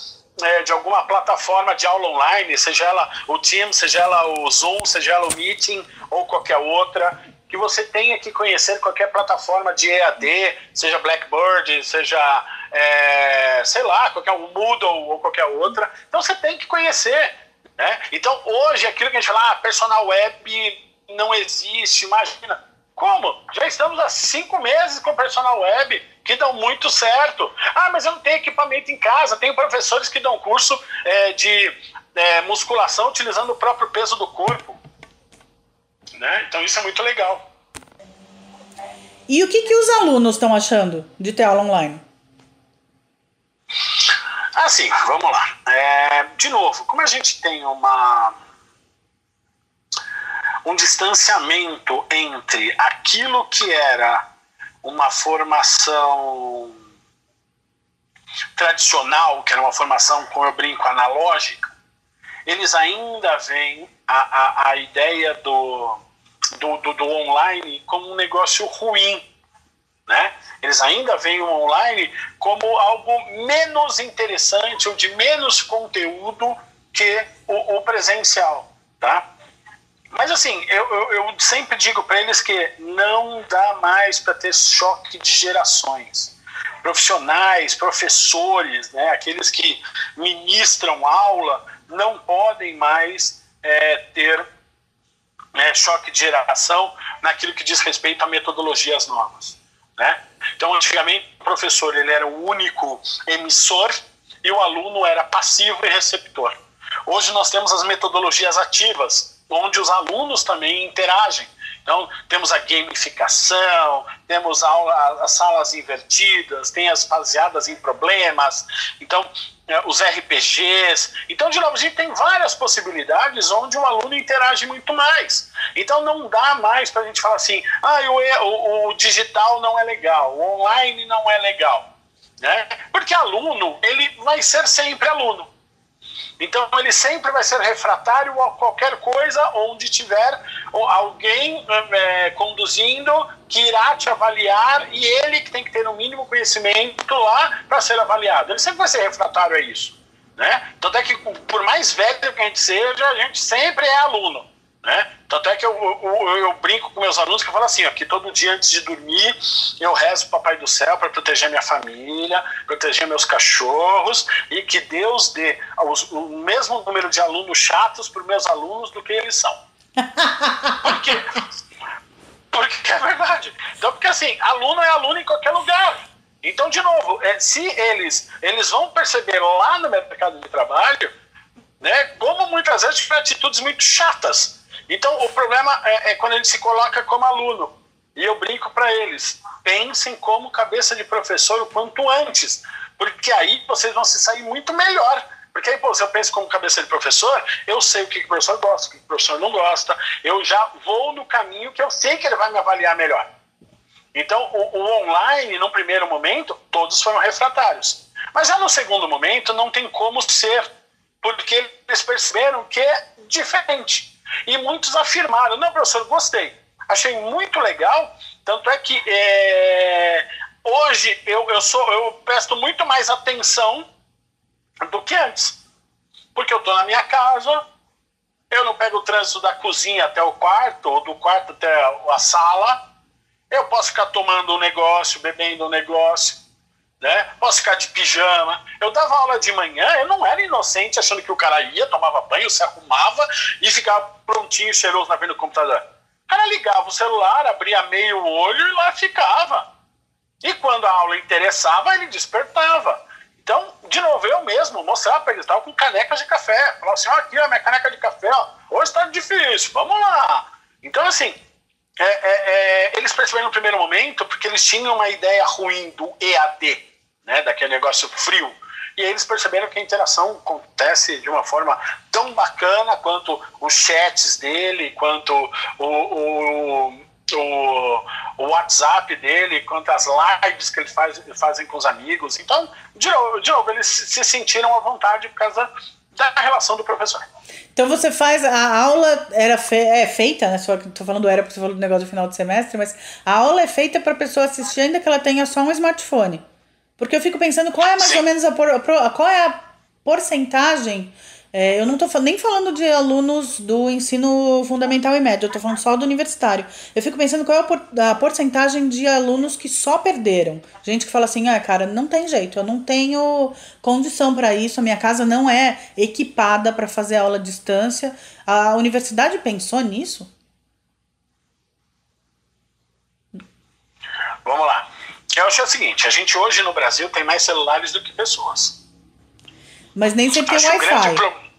é, de alguma plataforma de aula online, seja ela o Teams, seja ela o Zoom, seja ela o Meeting ou qualquer outra. que você tenha que conhecer qualquer plataforma de EAD, seja Blackboard, seja, é, sei lá, qualquer um Moodle ou qualquer outra. Então você tem que conhecer. Né? Então hoje aquilo que a gente fala, ah, personal web não existe, imagina. Como? Já estamos há cinco meses com personal web que dão muito certo. Ah, mas eu não tenho equipamento em casa. Tenho professores que dão curso é, de é, musculação utilizando o próprio peso do corpo. Né? Então isso é muito legal. E o que, que os alunos estão achando de ter aula online? Assim, vamos lá. É, de novo, como a gente tem uma um distanciamento entre aquilo que era uma formação tradicional, que era uma formação, como eu brinco, analógica, eles ainda veem a, a, a ideia do, do, do, do, online como um negócio ruim. Né? Eles ainda veem o online como algo menos interessante ou de menos conteúdo que o, o presencial. Tá? Mas assim, eu, eu, eu sempre digo para eles que não dá mais para ter choque de gerações. Profissionais, professores, né, aqueles que ministram aula, não podem mais é, ter né, choque de geração naquilo que diz respeito a metodologias novas. Né? Então, antigamente, o professor ele era o único emissor e o aluno era passivo e receptor. Hoje nós temos as metodologias ativas, onde os alunos também interagem. Então, temos a gamificação, temos aula, as salas invertidas, tem as baseadas em problemas, então, os RPGs. Então, de novo, a gente tem várias possibilidades onde o aluno interage muito mais. Então, não dá mais para a gente falar assim, ah, o, o, o digital não é legal, o online não é legal. Né? Porque aluno, ele vai ser sempre aluno. Então ele sempre vai ser refratário a qualquer coisa onde tiver alguém é, conduzindo que irá te avaliar e ele que tem que ter o um mínimo conhecimento lá para ser avaliado. Ele sempre vai ser refratário a isso. Né? Tanto é que, por mais velho que a gente seja, a gente sempre é aluno. Né? Tanto é que eu, eu, eu, brinco com meus alunos que eu falo assim: ó, que todo dia antes de dormir eu rezo o Papai do Céu para proteger minha família, proteger meus cachorros e que Deus dê os, o mesmo número de alunos chatos para meus alunos do que eles são. Por quê? Porque é verdade. Então, porque assim, aluno é aluno em qualquer lugar. Então, de novo, é, se eles, eles vão perceber lá no mercado de trabalho, né, como muitas vezes tiver atitudes muito chatas então, o problema é, é quando gente se coloca como aluno. E eu brinco para eles: pensem como cabeça de professor o quanto antes, porque aí vocês vão se sair muito melhor. Porque aí, pô, se eu penso como cabeça de professor, eu sei o que o professor gosta, o que o professor não gosta, eu já vou no caminho que eu sei que ele vai me avaliar melhor. Então, o, o online, no primeiro momento, todos foram refratários. Mas já no segundo momento, não tem como ser, porque eles perceberam que é diferente. E muitos afirmaram: não, professor, gostei. Achei muito legal. Tanto é que é, hoje eu, eu, sou, eu presto muito mais atenção do que antes. Porque eu estou na minha casa, eu não pego o trânsito da cozinha até o quarto, ou do quarto até a sala. Eu posso ficar tomando um negócio, bebendo um negócio né? Posso ficar de pijama. Eu dava aula de manhã, eu não era inocente achando que o cara ia, tomava banho, se arrumava e ficava prontinho, cheiroso na frente do computador. O cara ligava o celular, abria meio olho e lá ficava. E quando a aula interessava, ele despertava. Então, de novo, eu mesmo mostrava para ele, estava com canecas de café. Falava assim, ó, aqui, ó, minha caneca de café, ó. Hoje está difícil, vamos lá. Então, assim, é, é, é, eles perceberam no primeiro momento porque eles tinham uma ideia ruim do EAD né, daquele negócio frio. E eles perceberam que a interação acontece de uma forma tão bacana quanto os chats dele, quanto o, o, o, o WhatsApp dele, quanto as lives que ele faz, fazem com os amigos. Então, de novo, de novo, eles se sentiram à vontade por causa da relação do professor. Então você faz a aula era fe, é feita, né? Só que tô falando era porque você falou do negócio do final de semestre, mas a aula é feita para a pessoa assistir ainda que ela tenha só um smartphone. Porque eu fico pensando qual é mais ou menos a, por, qual é a porcentagem É, eu não estou nem falando de alunos do ensino fundamental e médio, eu estou falando só do universitário. Eu fico pensando qual é a porcentagem de alunos que só perderam. Gente que fala assim: ah, cara, não tem jeito, eu não tenho condição para isso, a minha casa não é equipada para fazer aula à distância. A universidade pensou nisso? Vamos lá. Acho é o seguinte: a gente hoje no Brasil tem mais celulares do que pessoas. Mas nem sempre tem Wi-Fi. Pro...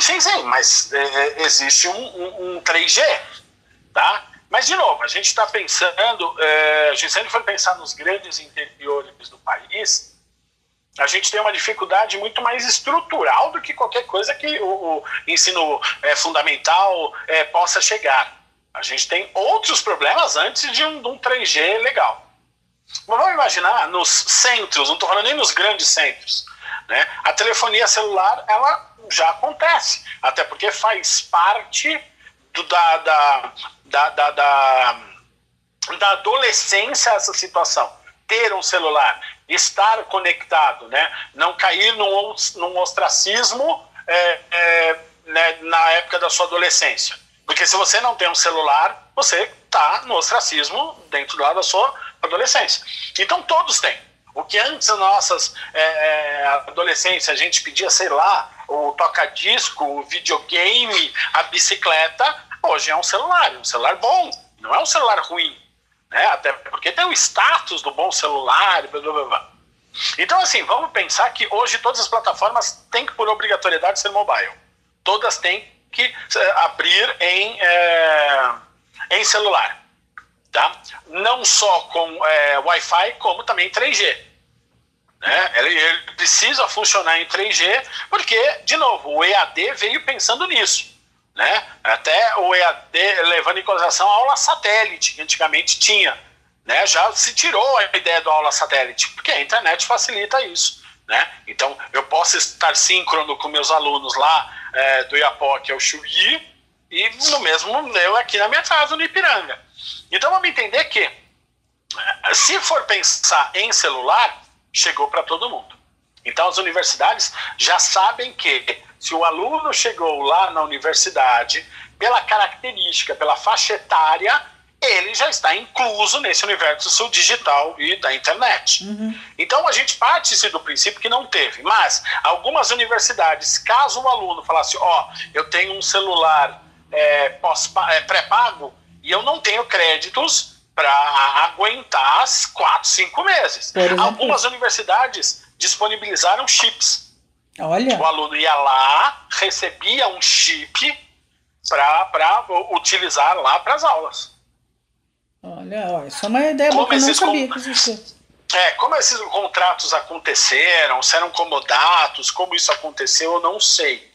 Sim, sim, mas é, é existe um, um, um, 3G, tá? Mas, de novo, a gente está pensando, é, a gente sempre foi pensar nos grandes interiores do país, a gente tem uma dificuldade muito mais estrutural do que qualquer coisa que o, o ensino é, fundamental é, possa chegar. A gente tem outros problemas antes de um, de um 3G legal. Mas vamos imaginar nos centros, não estou falando nem nos grandes centros, né? A telefonia celular ela já acontece, até porque faz parte do, da, da, da, da, da, da adolescência essa situação. Ter um celular, estar conectado, né? não cair num, num ostracismo é, é, né, na época da sua adolescência. Porque se você não tem um celular, você está no ostracismo dentro lá da sua adolescência. Então todos têm. O que antes, nossas é, é, adolescência, a gente pedia, sei lá, o toca-disco, o videogame, a bicicleta, hoje é um celular, um celular bom, não é um celular ruim. Né? Até porque tem o status do bom celular, blá, blá, blá. Então, assim, vamos pensar que hoje todas as plataformas têm que, por obrigatoriedade, ser mobile. Todas têm que é, abrir em, é, em celular. Tá? Não só com é, Wi-Fi, como também 3G. Né? Ele, ele, precisa funcionar em 3G, porque, de novo, o EAD veio pensando nisso. Né? Até o EAD levando em consideração a aula satélite, que antigamente tinha. Né? Já se tirou a ideia da aula satélite, porque a internet facilita isso. Né? Então, eu posso estar síncrono com meus alunos lá é, do Iapó, que é o Chuí, e no mesmo eu aqui na minha casa, no Ipiranga. Então, vamos entender que, se for pensar em celular, chegou para todo mundo. Então, as universidades já sabem que se o aluno chegou lá na universidade, pela característica, pela faixa etária, ele já está incluso nesse universo digital e da internet. Uhum. Então a gente parte do princípio que não teve, mas algumas universidades, caso o aluno falasse, ó, oh, eu tenho um celular é, é, pré-pago e eu não tenho créditos para aguentar as quatro, cinco meses. Algumas universidades disponibilizaram chips. Olha. O aluno ia lá, recebia um chip para utilizar lá para as aulas. Olha, isso é uma ideia boa que eu não sabia que existia. É, como esses contratos aconteceram, se eram comodatos, como isso aconteceu, eu não sei.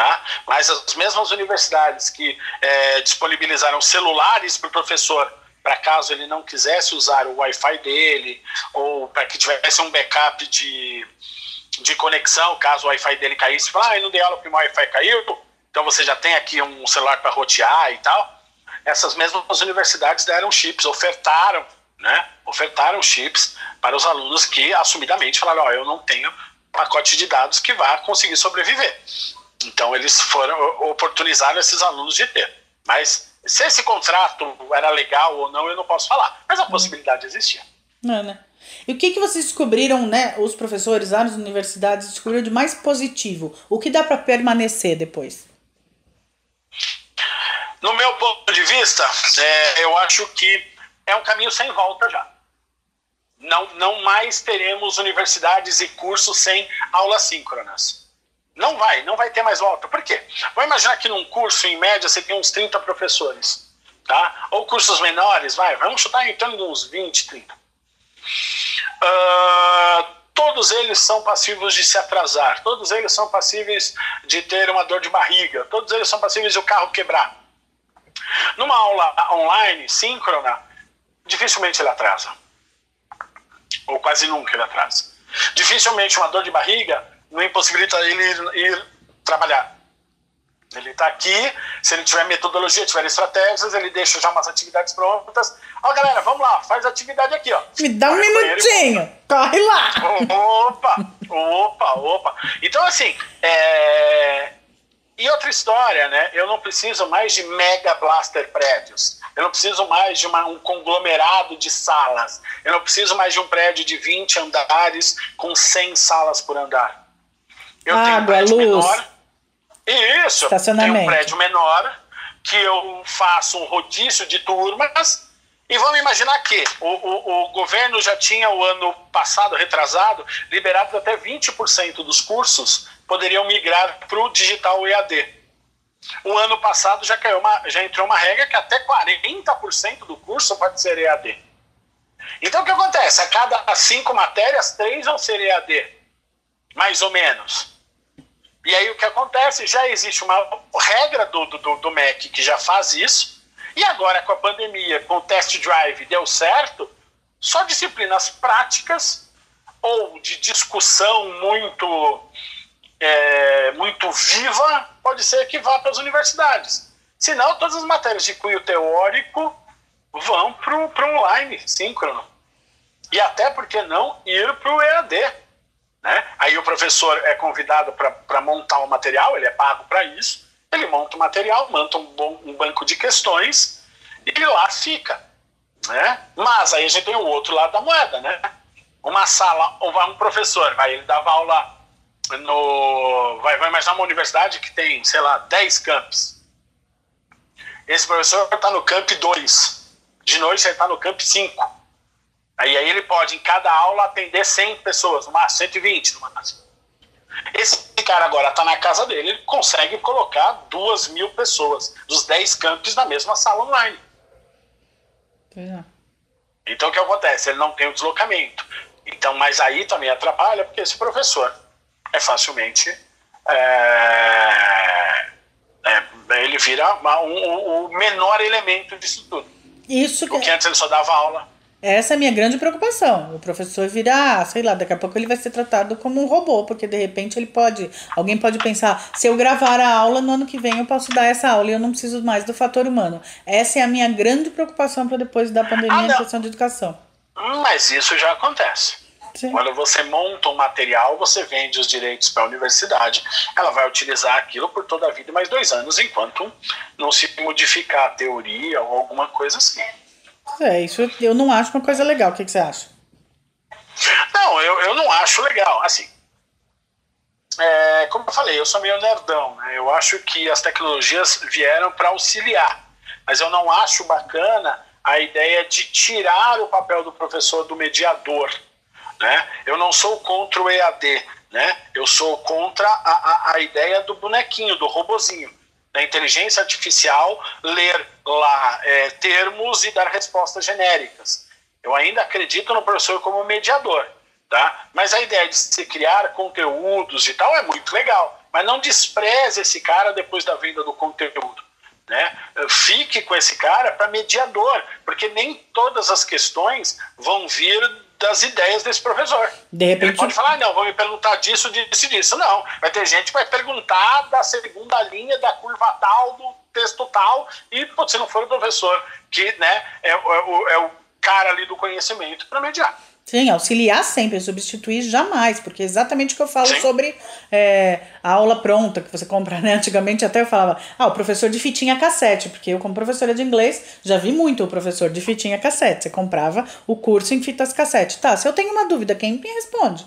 Tá? Mas as mesmas universidades que é, disponibilizaram celulares para o professor para caso ele não quisesse usar o Wi-Fi dele, ou para que tivesse um backup de, de conexão, caso o Wi-Fi dele caísse, ah, eu não dei aula porque o Wi-Fi caiu, então você já tem aqui um celular para rotear e tal. Essas mesmas universidades deram chips, ofertaram, né? Ofertaram chips para os alunos que assumidamente falaram, ó, oh, eu não tenho pacote de dados que vá conseguir sobreviver. Então eles foram oportunizaram esses alunos de ter. Mas se esse contrato era legal ou não, eu não posso falar. Mas a uhum. possibilidade existia. Não, né? E o que, que vocês descobriram, né? Os professores lá nas universidades descobriram de mais positivo? O que dá para permanecer depois? No meu ponto de vista, é, eu acho que é um caminho sem volta já. Não, não mais teremos universidades e cursos sem aulas síncronas. Não vai, não vai ter mais volta. Por quê? Vamos imaginar que num curso, em média, você tem uns 30 professores. Tá? Ou cursos menores, vai, vamos chutar em torno de uns 20, 30. Uh, todos eles são passíveis de se atrasar, todos eles são passíveis de ter uma dor de barriga, todos eles são passíveis de o carro quebrar. Numa aula online, síncrona, dificilmente ele atrasa. Ou quase nunca ele atrasa. Dificilmente uma dor de barriga não impossibilita ele ir, ir trabalhar. Ele está aqui, se ele tiver metodologia, tiver estratégias, ele deixa já umas atividades prontas. Ó, galera, vamos lá, faz atividade aqui, ó. Me dá um minutinho, corre lá. Opa! Opa, opa. Então, assim, é... e outra história, né? Eu não preciso mais de mega blaster prédios. Eu não preciso mais de uma, um conglomerado de salas. Eu não preciso mais de um prédio de 20 andares com 100 salas por andar. Eu Água, tenho um prédio luz. menor. Isso, tenho um prédio menor que eu faço um rodízio de turmas e vamos imaginar que o, o, o, governo já tinha o ano passado, retrasado, liberado até 20% dos cursos poderiam migrar para o digital EAD. O ano passado já, caiu uma, já entrou uma regra que até 40% do curso pode ser EAD. Então o que acontece? A cada cinco matérias, três vão ser EAD, mais ou menos. E aí o que acontece? Já existe uma regra do, do, do MEC que já faz isso, e agora, com a pandemia, com o test drive, deu certo, só disciplinas práticas ou de discussão muito, é, muito viva pode ser que vá para as universidades. Senão, todas as matérias de cunho teórico vão para o online, síncrono. E até, porque não, ir para o EAD. Né? Aí o professor é convidado para montar o material, ele é pago para isso, ele monta o material, monta um, bom, um banco de questões e lá fica. Né? Mas aí a gente tem o outro lado da moeda, né? Uma sala, ou vai um professor, vai, ele dava aula no. Vai, vai imaginar uma universidade que tem, sei lá, 10 campos. Esse professor está no camp 2. De noite ele está no camp 5. Aí, aí ele pode, em cada aula, atender 100 pessoas, no máximo, 120 no máximo. Esse cara agora está na casa dele, ele consegue colocar duas mil pessoas dos 10 campos na mesma sala online. É. Então o que acontece? Ele não tem o deslocamento. Então, mas aí também atrapalha, porque esse professor é facilmente. É, é, ele vira um, o menor elemento disso tudo. Isso que... Porque antes ele só dava aula essa é a minha grande preocupação. O professor virar, sei lá, daqui a pouco ele vai ser tratado como um robô, porque de repente ele pode. Alguém pode pensar, se eu gravar a aula, no ano que vem eu posso dar essa aula e eu não preciso mais do fator humano. Essa é a minha grande preocupação para depois da pandemia ah, em questão de educação. Mas isso já acontece. Sim. Quando você monta um material, você vende os direitos para a universidade, ela vai utilizar aquilo por toda a vida mais dois anos, enquanto não se modificar a teoria ou alguma coisa assim. É, isso eu não acho uma coisa legal. O que, que você acha? Não, eu, eu não acho legal. Assim, é, como eu falei, eu sou meio nerdão. Né? Eu acho que as tecnologias vieram para auxiliar, mas eu não acho bacana a ideia de tirar o papel do professor do mediador. Né? Eu não sou contra o EAD, né? eu sou contra a, a, a ideia do bonequinho, do robozinho da inteligência artificial ler lá é, termos e dar respostas genéricas. Eu ainda acredito no professor como mediador, tá? Mas a ideia de se criar conteúdos e tal é muito legal. Mas não despreze esse cara depois da venda do conteúdo. Né? Fique com esse cara para mediador, porque nem todas as questões vão vir das ideias desse professor. De repente... Ele pode falar, ah, não, vão me perguntar disso, disso, disso. Não, vai ter gente que vai perguntar da segunda linha, da curva tal, do texto tal, e pode se não for o professor, que né, é, é, o, é o cara ali do conhecimento para mediar. Sim, auxiliar sempre, substituir jamais, porque é exatamente o que eu falo Sim. sobre é, a aula pronta que você compra, né? Antigamente até eu falava, ah, o professor de fitinha cassete, porque eu, como professora de inglês, já vi muito o professor de fitinha cassete. Você comprava o curso em fitas cassete. Tá, se eu tenho uma dúvida, quem me responde?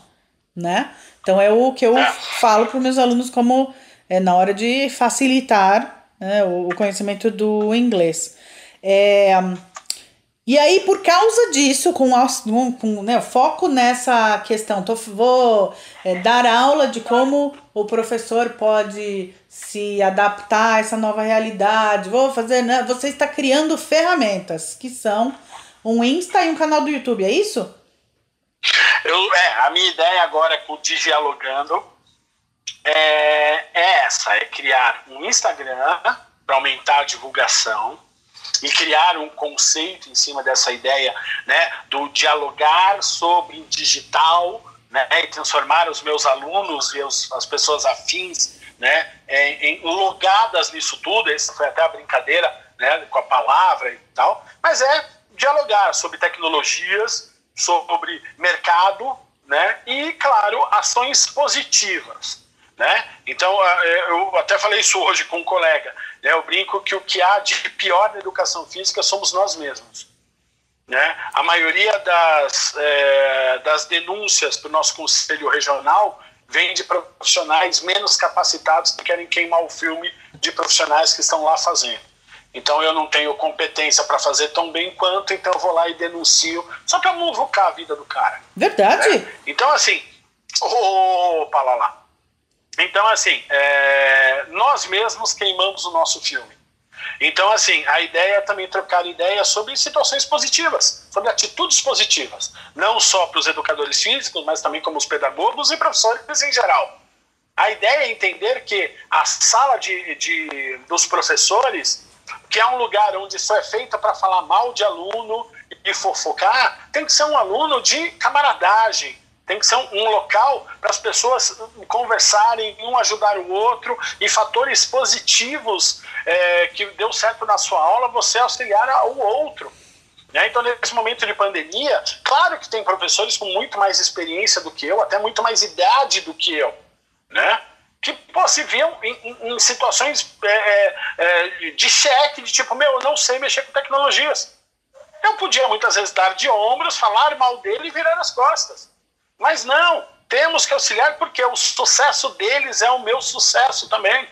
Né? Então é o que eu falo para os meus alunos como é, na hora de facilitar né, o, o conhecimento do inglês. É. E aí, por causa disso, com, com né, foco nessa questão, tô, vou é, dar aula de como o professor pode se adaptar a essa nova realidade. Vou fazer, né? Você está criando ferramentas que são um Insta e um canal do YouTube, é isso? Eu, é, a minha ideia agora com o Digialogando é, é essa: é criar um Instagram para aumentar a divulgação e criar um conceito em cima dessa ideia né, do dialogar sobre digital né, e transformar os meus alunos e os, as pessoas afins né, em, em logadas nisso tudo. Essa foi até a brincadeira né, com a palavra e tal, mas é dialogar sobre tecnologias, sobre mercado né? E, claro, ações positivas. Né? Então, é, eu até falei isso hoje com um colega. Né? Eu brinco que o que há de pior na educação física somos nós mesmos. Né? A maioria das, é, das denúncias para o nosso conselho regional vem de profissionais menos capacitados que querem queimar o filme de profissionais que estão lá fazendo. Então eu não tenho competência para fazer tão bem quanto, então eu vou lá e denuncio, só para muvucar a vida do cara. Verdade. Né? Então, assim, opa lá lá. Então, assim, é, nós mesmos queimamos o nosso filme. Então, assim, a ideia é também trocar ideias sobre situações positivas, sobre atitudes positivas, não só para os educadores físicos, mas também como os pedagogos e professores em geral. A ideia é entender que a sala de, de dos professores, que é um lugar onde isso é feito para falar mal de aluno e fofocar, tem que ser um aluno de camaradagem, tem que ser um, um local para as pessoas conversarem, um ajudar o outro, e fatores positivos é, que deu certo na sua aula, você auxiliar o outro. Né? Então, nesse momento de pandemia, claro que tem professores com muito mais experiência do que eu, até muito mais idade do que eu, né? que pô, se viam em, em, em situações é, é, é de cheque, de tipo, meu, eu não sei mexer com tecnologias. Eu podia muitas vezes dar de ombros, falar mal dele e virar as costas. Mas não, temos que auxiliar porque o sucesso deles é o meu sucesso também.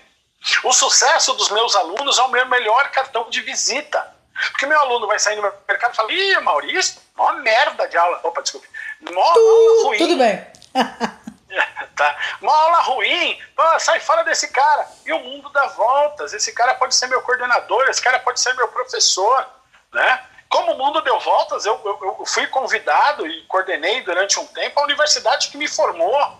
O sucesso dos meus alunos é o meu melhor cartão de visita. Porque meu aluno vai sair no mercado e fala: Ih, Maurício, uma merda de aula. Opa, desculpe. Mó aula ruim. Tudo bem. [LAUGHS] tá? Uma aula ruim, pô, sai fora desse cara. E o mundo dá voltas. Esse cara pode ser meu coordenador, esse cara pode ser meu professor, né? Como o mundo deu voltas, eu, eu, eu fui convidado e coordenei durante um tempo a universidade que me formou.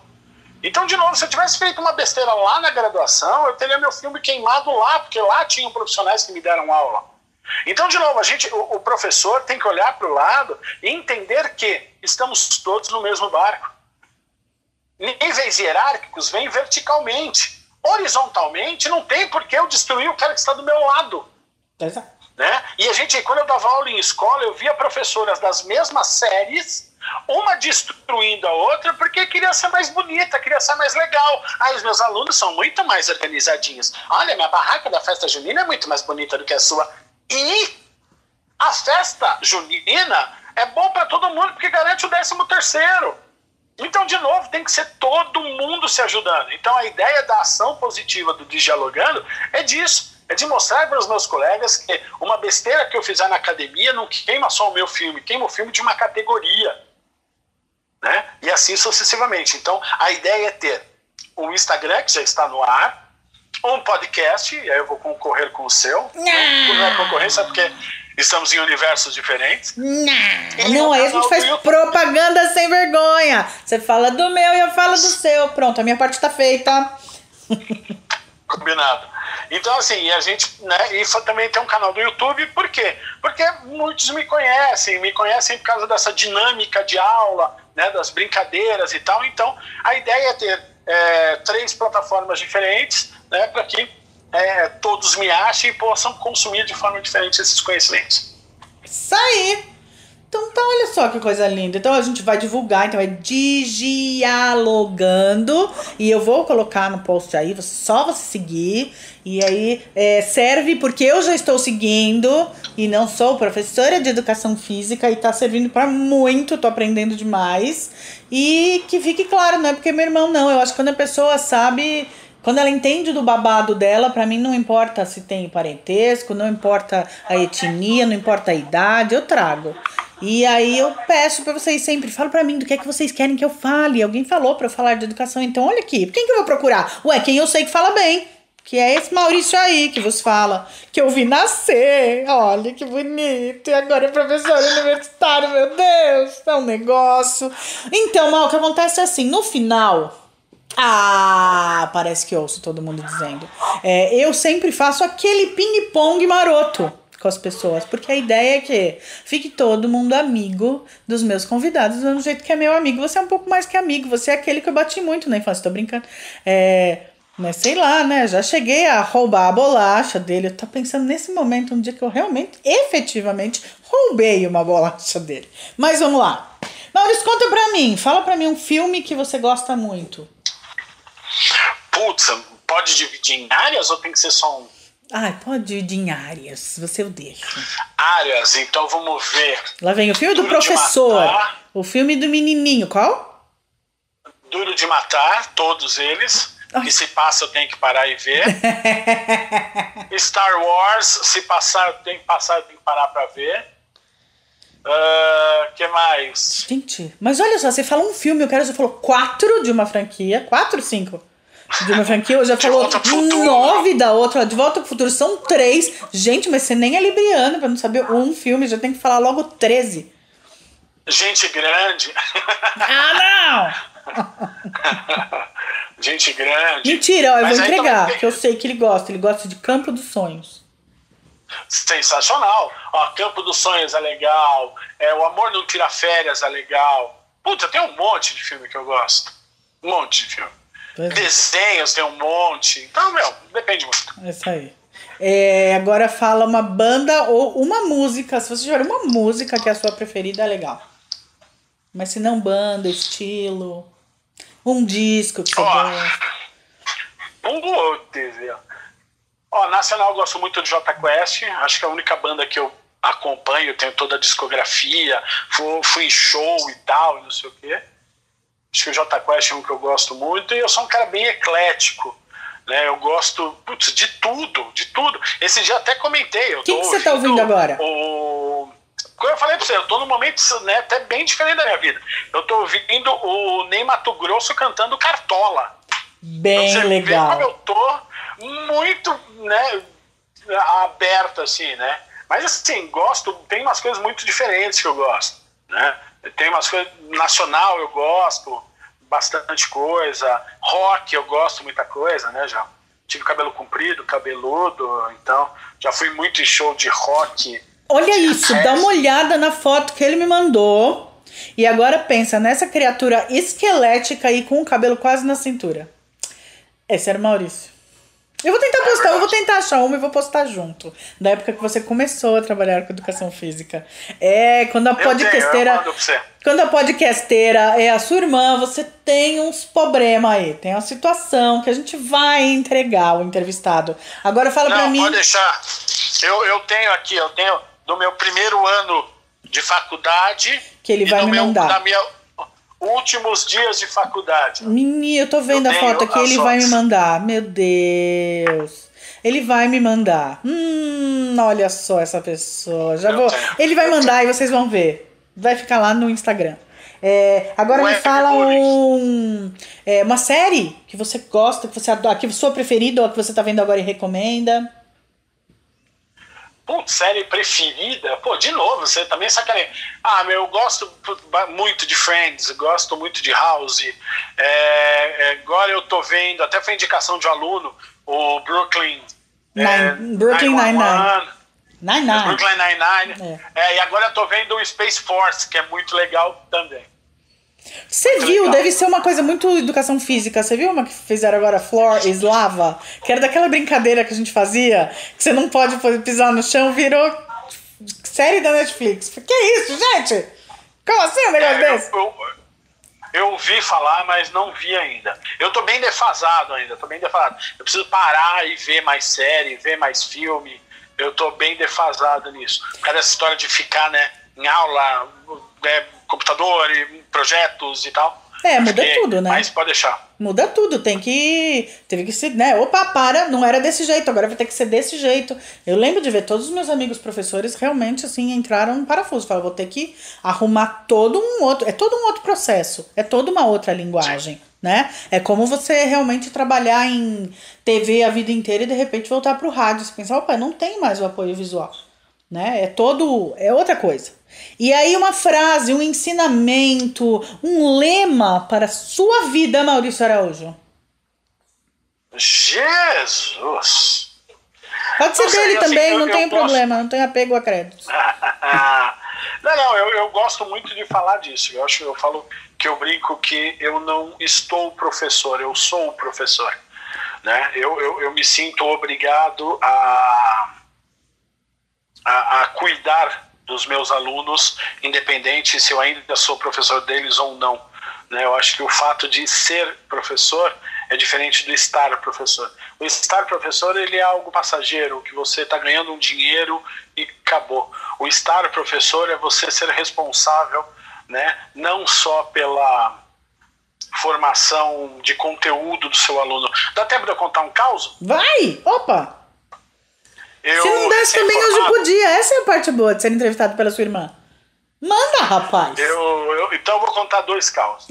Então, de novo, se eu tivesse feito uma besteira lá na graduação, eu teria meu filme queimado lá, porque lá tinham profissionais que me deram aula. Então, de novo, a gente, o, o professor tem que olhar para o lado e entender que estamos todos no mesmo barco. Níveis hierárquicos vêm verticalmente. Horizontalmente, não tem por que eu destruir o cara que está do meu lado. Exato. Né? E a gente, quando eu dava aula em escola, eu via professoras das mesmas séries, uma destruindo a outra porque queria ser mais bonita, queria ser mais legal. Aí os meus alunos são muito mais organizadinhos. Olha, minha barraca da festa junina é muito mais bonita do que a sua. E a festa junina é bom para todo mundo porque garante o décimo terceiro. Então, de novo, tem que ser todo mundo se ajudando. Então, a ideia da ação positiva do Dialogando é disso é de mostrar para os meus colegas que uma besteira que eu fizer na academia não queima só o meu filme, queima o filme de uma categoria. Né? E assim sucessivamente. Então, a ideia é ter o Instagram, que já está no ar, um podcast, e aí eu vou concorrer com o seu. Não, não é concorrência, porque estamos em universos diferentes. Não, não aí a gente faz propaganda sem vergonha. Você fala do meu e eu falo do seu. Pronto, a minha parte está feita. [LAUGHS] Combinado. Então, assim, a gente, né, e também tem um canal do YouTube, por quê? Porque muitos me conhecem, me conhecem por causa dessa dinâmica de aula, né, das brincadeiras e tal. Então, a ideia é ter é, três plataformas diferentes, né, para que é, todos me achem e possam consumir de forma diferente esses conhecimentos. Isso aí! Então tá, olha só que coisa linda. Então a gente vai divulgar, então é digialogando. E eu vou colocar no post aí, só você seguir. E aí é, serve porque eu já estou seguindo e não sou professora de educação física e tá servindo para muito, tô aprendendo demais. E que fique claro, não é porque meu irmão não. Eu acho que quando a pessoa sabe quando ela entende do babado dela, para mim não importa se tem parentesco, não importa a etnia, não importa a idade, eu trago. E aí eu peço para vocês sempre, fala para mim do que é que vocês querem que eu fale. Alguém falou para eu falar de educação, então olha aqui, quem que eu vou procurar? Ué, quem eu sei que fala bem. Que é esse Maurício aí que vos fala. Que eu vi nascer. Olha que bonito. E agora é professor universitário, meu Deus. É um negócio. Então, Mal, o que acontece é assim: no final. Ah, parece que ouço todo mundo dizendo. É, eu sempre faço aquele ping-pong maroto com as pessoas, porque a ideia é que fique todo mundo amigo dos meus convidados, do jeito que é meu amigo. Você é um pouco mais que amigo, você é aquele que eu bati muito na infância, tô brincando. É, mas sei lá, né? Já cheguei a roubar a bolacha dele. Eu tô pensando nesse momento, um dia que eu realmente, efetivamente, roubei uma bolacha dele. Mas vamos lá. Maurício, conta pra mim. Fala pra mim um filme que você gosta muito. Putz, pode dividir em áreas ou tem que ser só um? Ai, pode dividir em áreas. Você o deixa. Áreas, então vamos ver. Lá vem o filme do Duro de professor. O filme do menininho. Qual? Duro de Matar, todos eles. Ah. Que se passa eu tenho que parar e ver. [LAUGHS] Star Wars, se passar eu tenho que passar, eu tenho que parar pra ver. Ah, que mais? Gente, mas olha só, você falou um filme, eu quero você falou quatro de uma franquia. Quatro, cinco? De uma [LAUGHS] franquia, já De falou Futuro. nove da outra. De volta pro futuro são três. Gente, mas você nem é libriano pra não saber um filme, já tem que falar logo 13. Gente grande. Ah, [LAUGHS] Gente grande. Mentira, ó, eu Mas vou entregar, também- que eu sei que ele gosta. Ele gosta de Campo dos Sonhos. Sensacional. Ó, Campo dos Sonhos é legal. É, o Amor Não Tira Férias é legal. Puta, tem um monte de filme que eu gosto. Um monte de filme. Pois é. Desenhos tem um monte. Então, meu, depende muito. É isso aí. É, agora fala uma banda ou uma música. Se você tiver uma música que é a sua preferida, é legal. Mas se não banda, estilo, um disco que você Ó. gosta. Putz, viu? Ó, Nacional eu gosto muito de J Quest. Acho que é a única banda que eu acompanho, tenho toda a discografia, fui, fui em show e tal, e não sei o quê. Acho que o J Quest é um que eu gosto muito, e eu sou um cara bem eclético. Né? Eu gosto putz, de tudo, de tudo. Esse dia até comentei. O Que que você tá ouvindo agora? O... Como eu falei pra você, eu tô num momento né, até bem diferente da minha vida. Eu tô ouvindo o Ney Mato Grosso cantando Cartola. Bem Você vê legal. como eu tô muito, né, aberto, assim, né? Mas, assim, gosto, tem umas coisas muito diferentes que eu gosto, né? Tem umas coisas, nacional eu gosto, bastante coisa, rock eu gosto muita coisa, né, já tive cabelo comprido, cabeludo, então já fui muito em show de rock. Olha isso, É. dá uma olhada na foto que ele me mandou. E agora pensa nessa criatura esquelética aí com o cabelo quase na cintura. Esse era o Maurício. Eu vou tentar postar, eu vou tentar achar uma e vou postar junto. Da época que você começou a trabalhar com educação física. É, quando a Eu tenho, eu podcasteira. pra você. Quando a podcasteira é a sua irmã, você tem uns problemas aí. Tem uma situação que a gente vai entregar o entrevistado. Agora fala pra Não, mim. pode deixar. Eu, eu tenho aqui, eu tenho do meu primeiro ano de faculdade. Que ele vai me meu, mandar. Da minha últimos dias de faculdade. Menina, eu tô vendo Eu a foto aqui, ele vai me mandar. Meu Deus. Ele vai me mandar. Hum, olha só essa pessoa. Já Eu vou. tenho. Ele vai mandar e vocês vão ver. Vai ficar lá no Instagram. É, agora me fala um, é, uma série que você gosta, que você adora, que sua preferida ou que você tá vendo agora e recomenda. Putz, série preferida? Pô, de novo, você também sacaneia. Ah, meu, eu gosto muito de Friends, gosto muito de House. É, é, agora eu tô vendo, até foi indicação de um aluno, o Brooklyn. é, Nine- Brooklyn 911, Nine Nine. Brooklyn Nine-Nine. É, e agora eu tô vendo o Space Force, que é muito legal também. Você viu? Deve ser uma coisa muito educação física. Você viu uma que fizeram agora, Floor is Lava? Que era daquela brincadeira que a gente fazia, que você não pode pisar no chão, virou série da Netflix. Que isso, gente? Como assim um negócio É, desse? eu, eu, eu ouvi falar, mas não vi ainda. Eu tô bem defasado ainda, tô bem defasado. Eu preciso parar e ver mais série, ver mais filme. Eu tô bem defasado nisso. Por causa dessa história de ficar, né, em aula, né, computador e projetos e tal. É, muda Fiquei, tudo, né? Mas pode deixar. Muda tudo, tem que. Teve que ser, né? Opa, para, não era desse jeito, agora vai ter que ser desse jeito. Eu lembro de ver todos os meus amigos professores realmente assim entraram no parafuso. Falaram, vou ter que arrumar todo um outro. É todo um outro processo, é toda uma outra linguagem, né? É como você realmente trabalhar em TV a vida inteira e de repente voltar pro rádio. Você pensar, opa, não tem mais o apoio visual. Né? É todo. É outra coisa. E aí, uma frase, um ensinamento, um lema para a sua vida, Maurício Araújo. Jesus! Pode ser Não dele assim, também, eu- não eu tem posso- problema, não tem apego a créditos. [LAUGHS] não, não, eu, eu gosto muito de falar disso. Eu acho, eu falo que eu brinco que eu não estou professor, eu sou o professor. Né? Eu, eu, eu me sinto obrigado a, a, a cuidar dos meus alunos, independente se eu ainda sou professor deles ou não. Né? Eu acho que o fato de ser professor é diferente do estar professor. O estar professor ele é algo passageiro, que você está ganhando um dinheiro e acabou. O estar professor é você ser responsável, né? não só pela formação de conteúdo do seu aluno. Dá tempo de eu contar um caos? Vai! Opa! Eu, Se não desse também hoje podia. Essa é a parte boa de ser entrevistado pela sua irmã. Manda, rapaz. Eu, eu, então eu vou contar dois caos.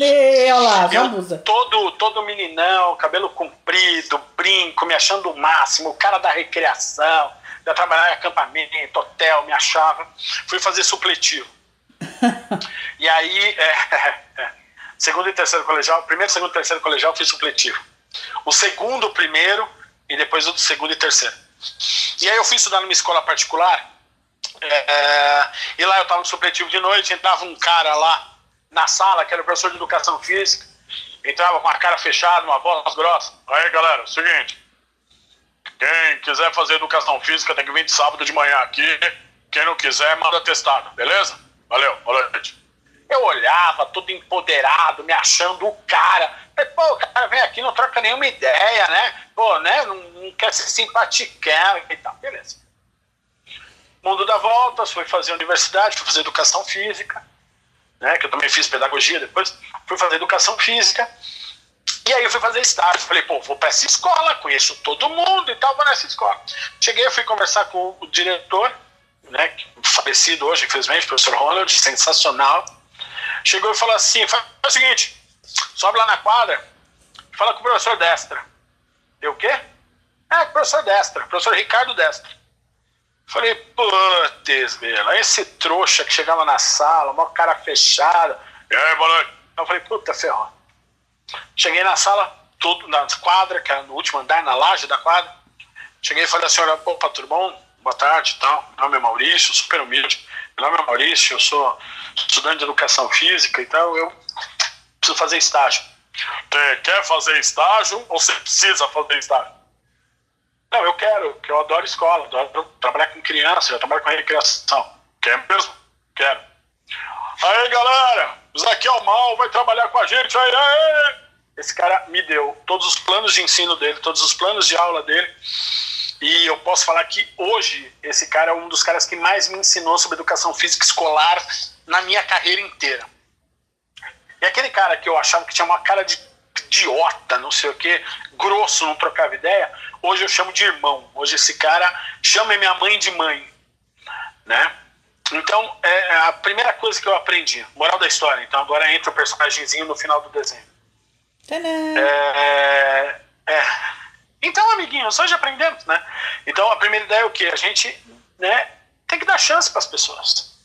olha lá, abusa. Todo, todo meninão, cabelo comprido, brinco, me achando o máximo, o cara da recreação, já trabalhava em acampamento, hotel, me achava. Fui fazer supletivo. [LAUGHS] e aí, é, [LAUGHS] segundo e terceiro colegial, primeiro, segundo e terceiro colegial, fiz supletivo. O segundo, o primeiro, e depois o segundo e terceiro. E aí eu fui estudar numa escola particular, é, e lá eu estava no supletivo de noite, entrava um cara lá na sala, que era o professor de educação física, entrava com a cara fechada, uma voz grossa. Aí galera, seguinte, quem quiser fazer educação física tem que vir de sábado de manhã aqui, quem não quiser manda testado, beleza? Valeu, boa noite. Eu olhava, todo empoderado, me achando o cara. Falei, pô, o cara vem aqui, não troca nenhuma ideia, né? Pô, né? Não, não quer ser simpaticão e tal. Beleza. Mundo dá voltas, fui fazer universidade, fui fazer educação física, né? Que eu também fiz pedagogia depois. Fui fazer educação física. E aí eu fui fazer estágio. Falei, pô, vou para essa escola, conheço todo mundo e tal, vou nessa escola. Cheguei, fui conversar com o diretor, né? Falecido hoje, infelizmente, professor Ronald, sensacional chegou e falou assim: faz o seguinte, sobe lá na quadra, fala com o professor Destra. Eu o quê? É, professor Destra, professor Ricardo Destra. Falei, putz, meu, esse trouxa que chegava na sala, uma cara fechada. E aí, noite. Eu falei, puta, ferrou. Cheguei na sala, tudo na quadra, que era no último andar, na laje da quadra. Cheguei e falei assim, olha, opa, tudo bom? Boa tarde e tal. Meu nome é Maurício, super humilde. Meu nome é Maurício, eu sou estudante de educação física, então eu preciso fazer estágio. Quer fazer estágio ou você precisa fazer estágio? Não, eu quero, porque eu adoro escola, adoro trabalhar com criança, eu trabalho com recreação. Quer mesmo? Quero. Aí, galera, o Zaqueu Mal vai trabalhar com a gente aí, aí. Esse cara me deu todos os planos de ensino dele, todos os planos de aula dele. E eu posso falar que hoje esse cara é um dos caras que mais me ensinou sobre educação física escolar na minha carreira inteira. E aquele cara que eu achava que tinha uma cara de idiota, não sei o que, grosso, não trocava ideia, hoje eu chamo de irmão. Hoje esse cara chama minha mãe de mãe, né? Então, é a primeira coisa que eu aprendi, moral da história, então agora entra o personagemzinho no final do desenho. É, é, então, amiguinhos, hoje aprendemos, né? Então, a primeira ideia é o quê? A gente né, tem que dar chance para as pessoas.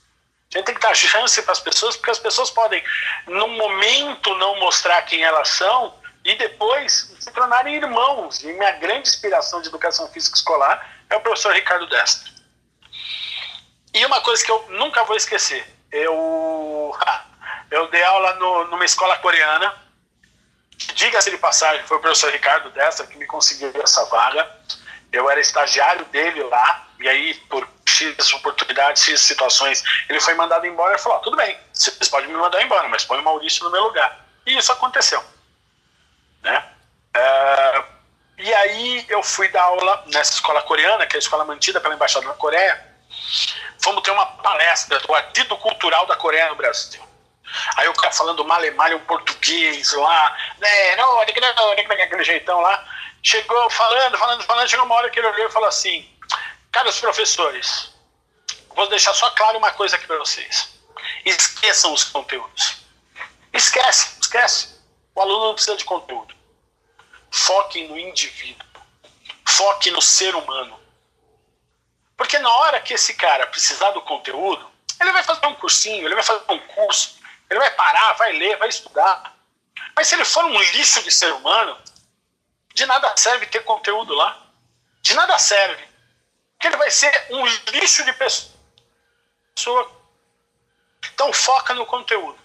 A gente tem que dar chance para as pessoas, porque as pessoas podem, num momento, não mostrar quem elas são e depois se tornarem irmãos. E minha grande inspiração de educação física escolar é o professor Ricardo Destra. E uma coisa que eu nunca vou esquecer, eu, [LAUGHS] eu dei aula no, numa escola coreana Diga-se de passagem, foi o professor Ricardo Dessa que me conseguiu essa vaga. Eu era estagiário dele lá, e aí, por X oportunidades, X situações, ele foi mandado embora e falou: tudo bem, vocês podem me mandar embora, mas põe o Maurício no meu lugar. E isso aconteceu. Né? É, e aí eu fui dar aula nessa escola coreana, que é a escola mantida pela Embaixada da Coreia. Fomos ter uma palestra do Ardido Cultural da Coreia no Brasil. Aí o cara falando malemalha um português lá, né, não, aquele jeitão lá. Chegou falando, falando, falando, chegou uma hora que ele olhou e falou assim: Caros professores, vou deixar só claro uma coisa aqui para vocês. Esqueçam os conteúdos. Esquece, esquece. O aluno não precisa de conteúdo. Foquem no indivíduo. Foque no ser humano. Porque na hora que esse cara precisar do conteúdo, ele vai fazer um cursinho, ele vai fazer um curso, ele vai parar, vai ler, vai estudar. Mas se ele for um lixo de ser humano, de nada serve ter conteúdo lá. De nada serve. Porque ele vai ser um lixo de pessoa. Então foca no conteúdo.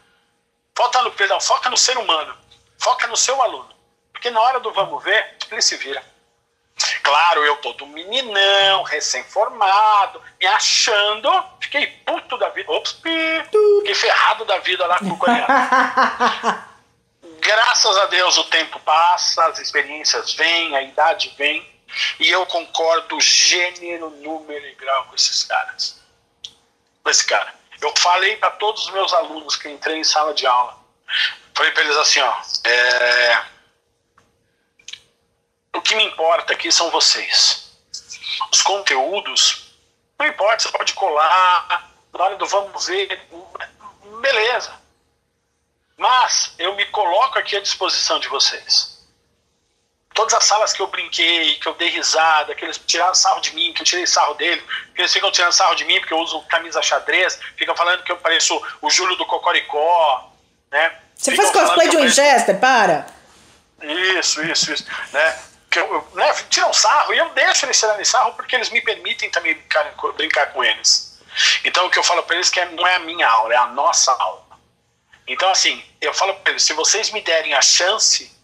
Foca no, perdão, foca no ser humano. Foca no seu aluno. Porque na hora do vamos ver, ele se vira. Claro, eu todo meninão, recém-formado, me achando, fiquei puto da vida. Ops, fiquei ferrado da vida lá com o. [LAUGHS] Graças a Deus o tempo passa, as experiências vêm, a idade vem, e eu concordo gênero, número e grau com esses caras. Com esse cara. Eu falei para todos os meus alunos que entrei em sala de aula, falei para eles assim, ó, é, que me importa aqui são vocês. Os conteúdos, não importa, você pode colar, na hora do vamos ver, beleza. Mas eu me coloco aqui à disposição de vocês. Todas as salas que eu brinquei, que eu dei risada, que eles tiraram sarro de mim, que eu tirei sarro dele, que eles ficam tirando sarro de mim porque eu uso camisa xadrez, ficam falando que eu pareço o Júlio do Cocoricó, né? Você ficam faz cosplay de Winchester, pareço... para! Isso, isso, isso. Né? Que eu, né, tiram sarro e eu deixo eles tirarem sarro porque eles me permitem também brincar, brincar com eles. Então o que eu falo para eles é que não é a minha aula, é a nossa aula. Então assim, eu falo para eles, se vocês me derem a chance,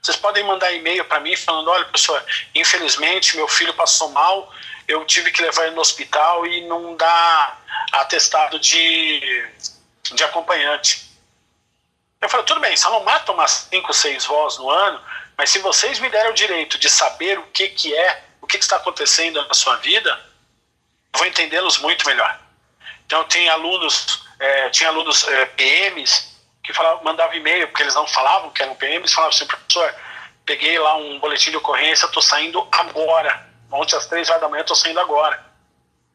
vocês podem mandar e-mail para mim falando, olha pessoal, infelizmente meu filho passou mal, eu tive que levar ele no hospital e não dá atestado de, de acompanhante. Eu falo, tudo bem, só não mata umas 5, 6 vozes no ano, mas se vocês me deram o direito de saber o que, que é, o que, que está acontecendo na sua vida, eu vou entendê-los muito melhor. Então, tem alunos, é, tinha alunos é, PMs que falavam, mandavam e-mail, porque eles não falavam que eram PMs, falavam assim, professor, peguei lá um boletim de ocorrência, estou saindo agora. Ontem às três horas da manhã estou saindo agora.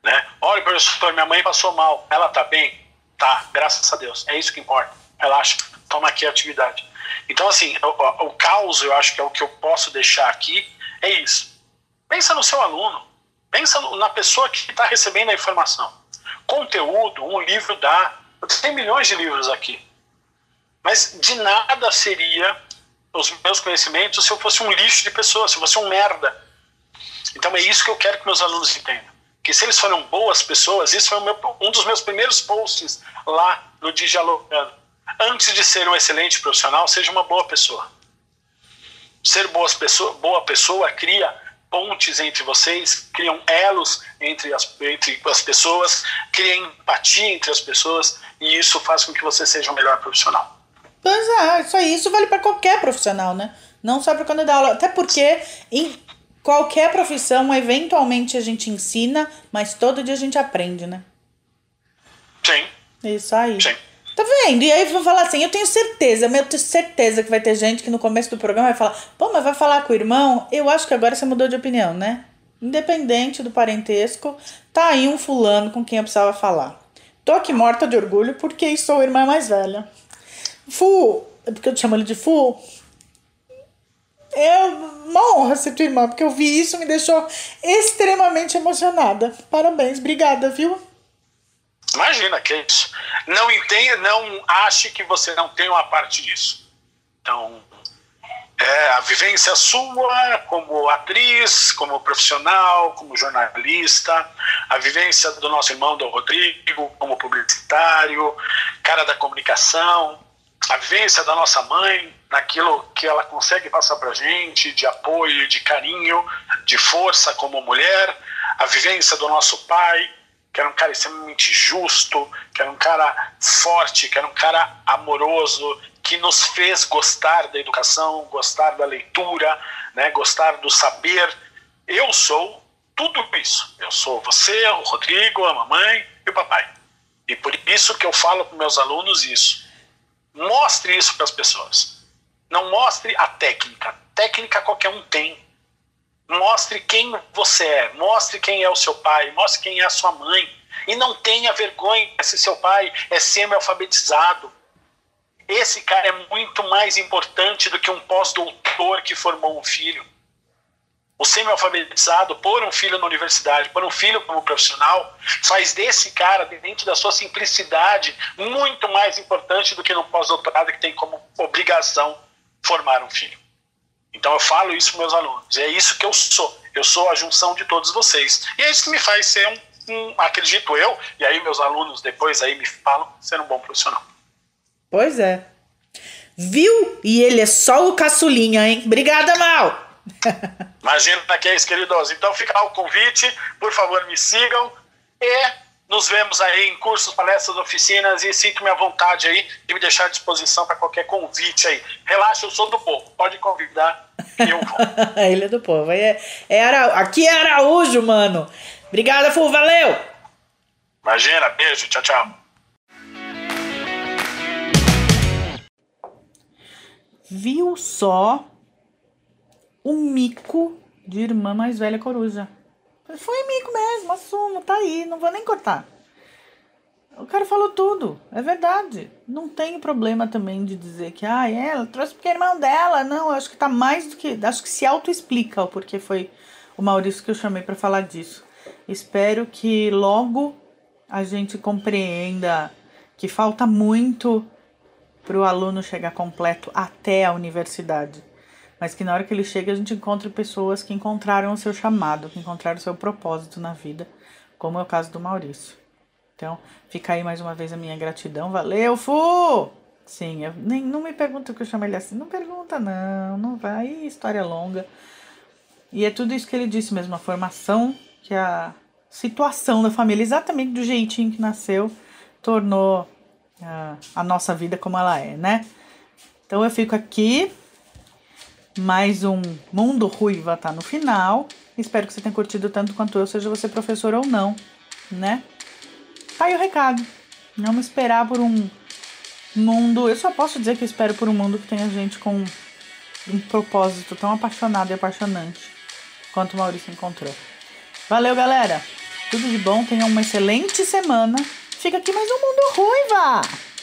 Né? Olha, professor, minha mãe passou mal. Ela está bem? Tá, graças a Deus. É isso que importa. Relaxa, toma aqui a atividade. Então, assim, o, o caos, eu acho que é o que eu posso deixar aqui, é isso. Pensa no seu aluno, pensa na pessoa que está recebendo a informação. Conteúdo, um livro dá. Tenho milhões de livros aqui. Mas de nada seria os meus conhecimentos se eu fosse um lixo de pessoa, se eu fosse um merda. Então é isso que eu quero que meus alunos entendam. Que se eles foram boas pessoas, isso foi meu, um dos meus primeiros posts lá no Digialogando antes de ser um excelente profissional, seja uma boa pessoa. Ser boas pessoa, boa pessoa cria pontes entre vocês, criam elos entre as, entre as pessoas, cria empatia entre as pessoas e isso faz com que você seja um melhor profissional. Pois é, isso aí, isso vale para qualquer profissional, né? Não só para quando dá aula. Até porque em qualquer profissão, eventualmente a gente ensina, mas todo dia a gente aprende, né? Sim. Isso aí. Sim. Tá vendo? E aí vou falar assim, eu tenho certeza, eu tenho certeza que vai ter gente que no começo do programa vai falar, pô, mas vai falar com o irmão? Eu acho que agora você mudou de opinião, né? Independente do parentesco, tá aí um fulano com quem eu precisava falar. Tô aqui morta de orgulho porque sou irmã mais velha. Fu, é porque eu te chamo ele de Fu. É uma honra ser tua irmã, porque eu vi isso me deixou extremamente emocionada. Parabéns, obrigada, viu? Imagina, que é isso. Não entenda, não ache que você não tem uma parte disso. Então, é a vivência sua como atriz, como profissional, como jornalista, a vivência do nosso irmão do Rodrigo como publicitário, cara da comunicação, a vivência da nossa mãe naquilo que ela consegue passar para gente de apoio, de carinho, de força como mulher, a vivência do nosso pai que era um cara extremamente justo, que era um cara forte, que era um cara amoroso, que nos fez gostar da educação, gostar da leitura, né, gostar do saber. Eu sou tudo isso. Eu sou você, o Rodrigo, a mamãe e o papai. E por isso que eu falo para meus alunos isso. Mostre isso para as pessoas. Não mostre a técnica. Técnica qualquer um tem. Mostre quem você é, mostre quem é o seu pai, mostre quem é a sua mãe. E não tenha vergonha se seu pai é semi-alfabetizado. Esse cara é muito mais importante do que um pós-doutor que formou um filho. O semi-alfabetizado, pôr um filho na universidade, pôr um filho como profissional, faz desse cara, dentro da sua simplicidade, muito mais importante do que no pós-doutorado que tem como obrigação formar um filho. Então eu falo isso para meus alunos. É isso que eu sou. Eu sou a junção de todos vocês. E é isso que me faz ser um, um acredito eu, e aí meus alunos depois aí me falam, ser um bom profissional. Pois é. Viu? E ele é só o caçulinha, hein? Obrigada, Mal! [LAUGHS] Imagina que é isso, queridos. Então fica o convite, por favor, me sigam e nos vemos aí em cursos, palestras, oficinas e sinto-me à vontade aí de me deixar à disposição para qualquer convite aí. Relaxa, eu sou do povo, pode convidar eu vou. [LAUGHS] Ele é do povo. É, é. Aqui é Araújo, mano. Obrigada, Fu, valeu! Imagina, beijo, tchau, tchau. Viu só o mico de irmã mais velha coruja. Foi mico mesmo, assumo, tá aí, não vou nem cortar. O cara falou tudo, é verdade. Não tenho problema também de dizer que, ah, ela trouxe porque é irmão dela. Não, acho que tá mais do que. Acho que se auto-explica o porquê foi o Maurício que eu chamei para falar disso. Espero que logo a gente compreenda que falta muito para o aluno chegar completo até a universidade mas que na hora que ele chega a gente encontre pessoas que encontraram o seu chamado, que encontraram o seu propósito na vida, como é o caso do Maurício. Então, fica aí mais uma vez a minha gratidão. Valeu, Fu! Sim, eu, nem, não me pergunta o que eu chamo ele assim. Não pergunta, não, não vai. História longa. E é tudo isso que ele disse mesmo, a formação, que a situação da família, exatamente do jeitinho que nasceu, tornou uh, a nossa vida como ela é, né? Então eu fico aqui mais um Mundo Ruiva tá no final. Espero que você tenha curtido tanto quanto eu, seja você professor ou não, né? Tá aí o recado. Vamos esperar por um mundo. Eu só posso dizer que eu espero por um mundo que tenha gente com um propósito tão apaixonado e apaixonante quanto o Maurício encontrou. Valeu, galera! Tudo de bom, tenha uma excelente semana. Fica aqui mais um Mundo Ruiva!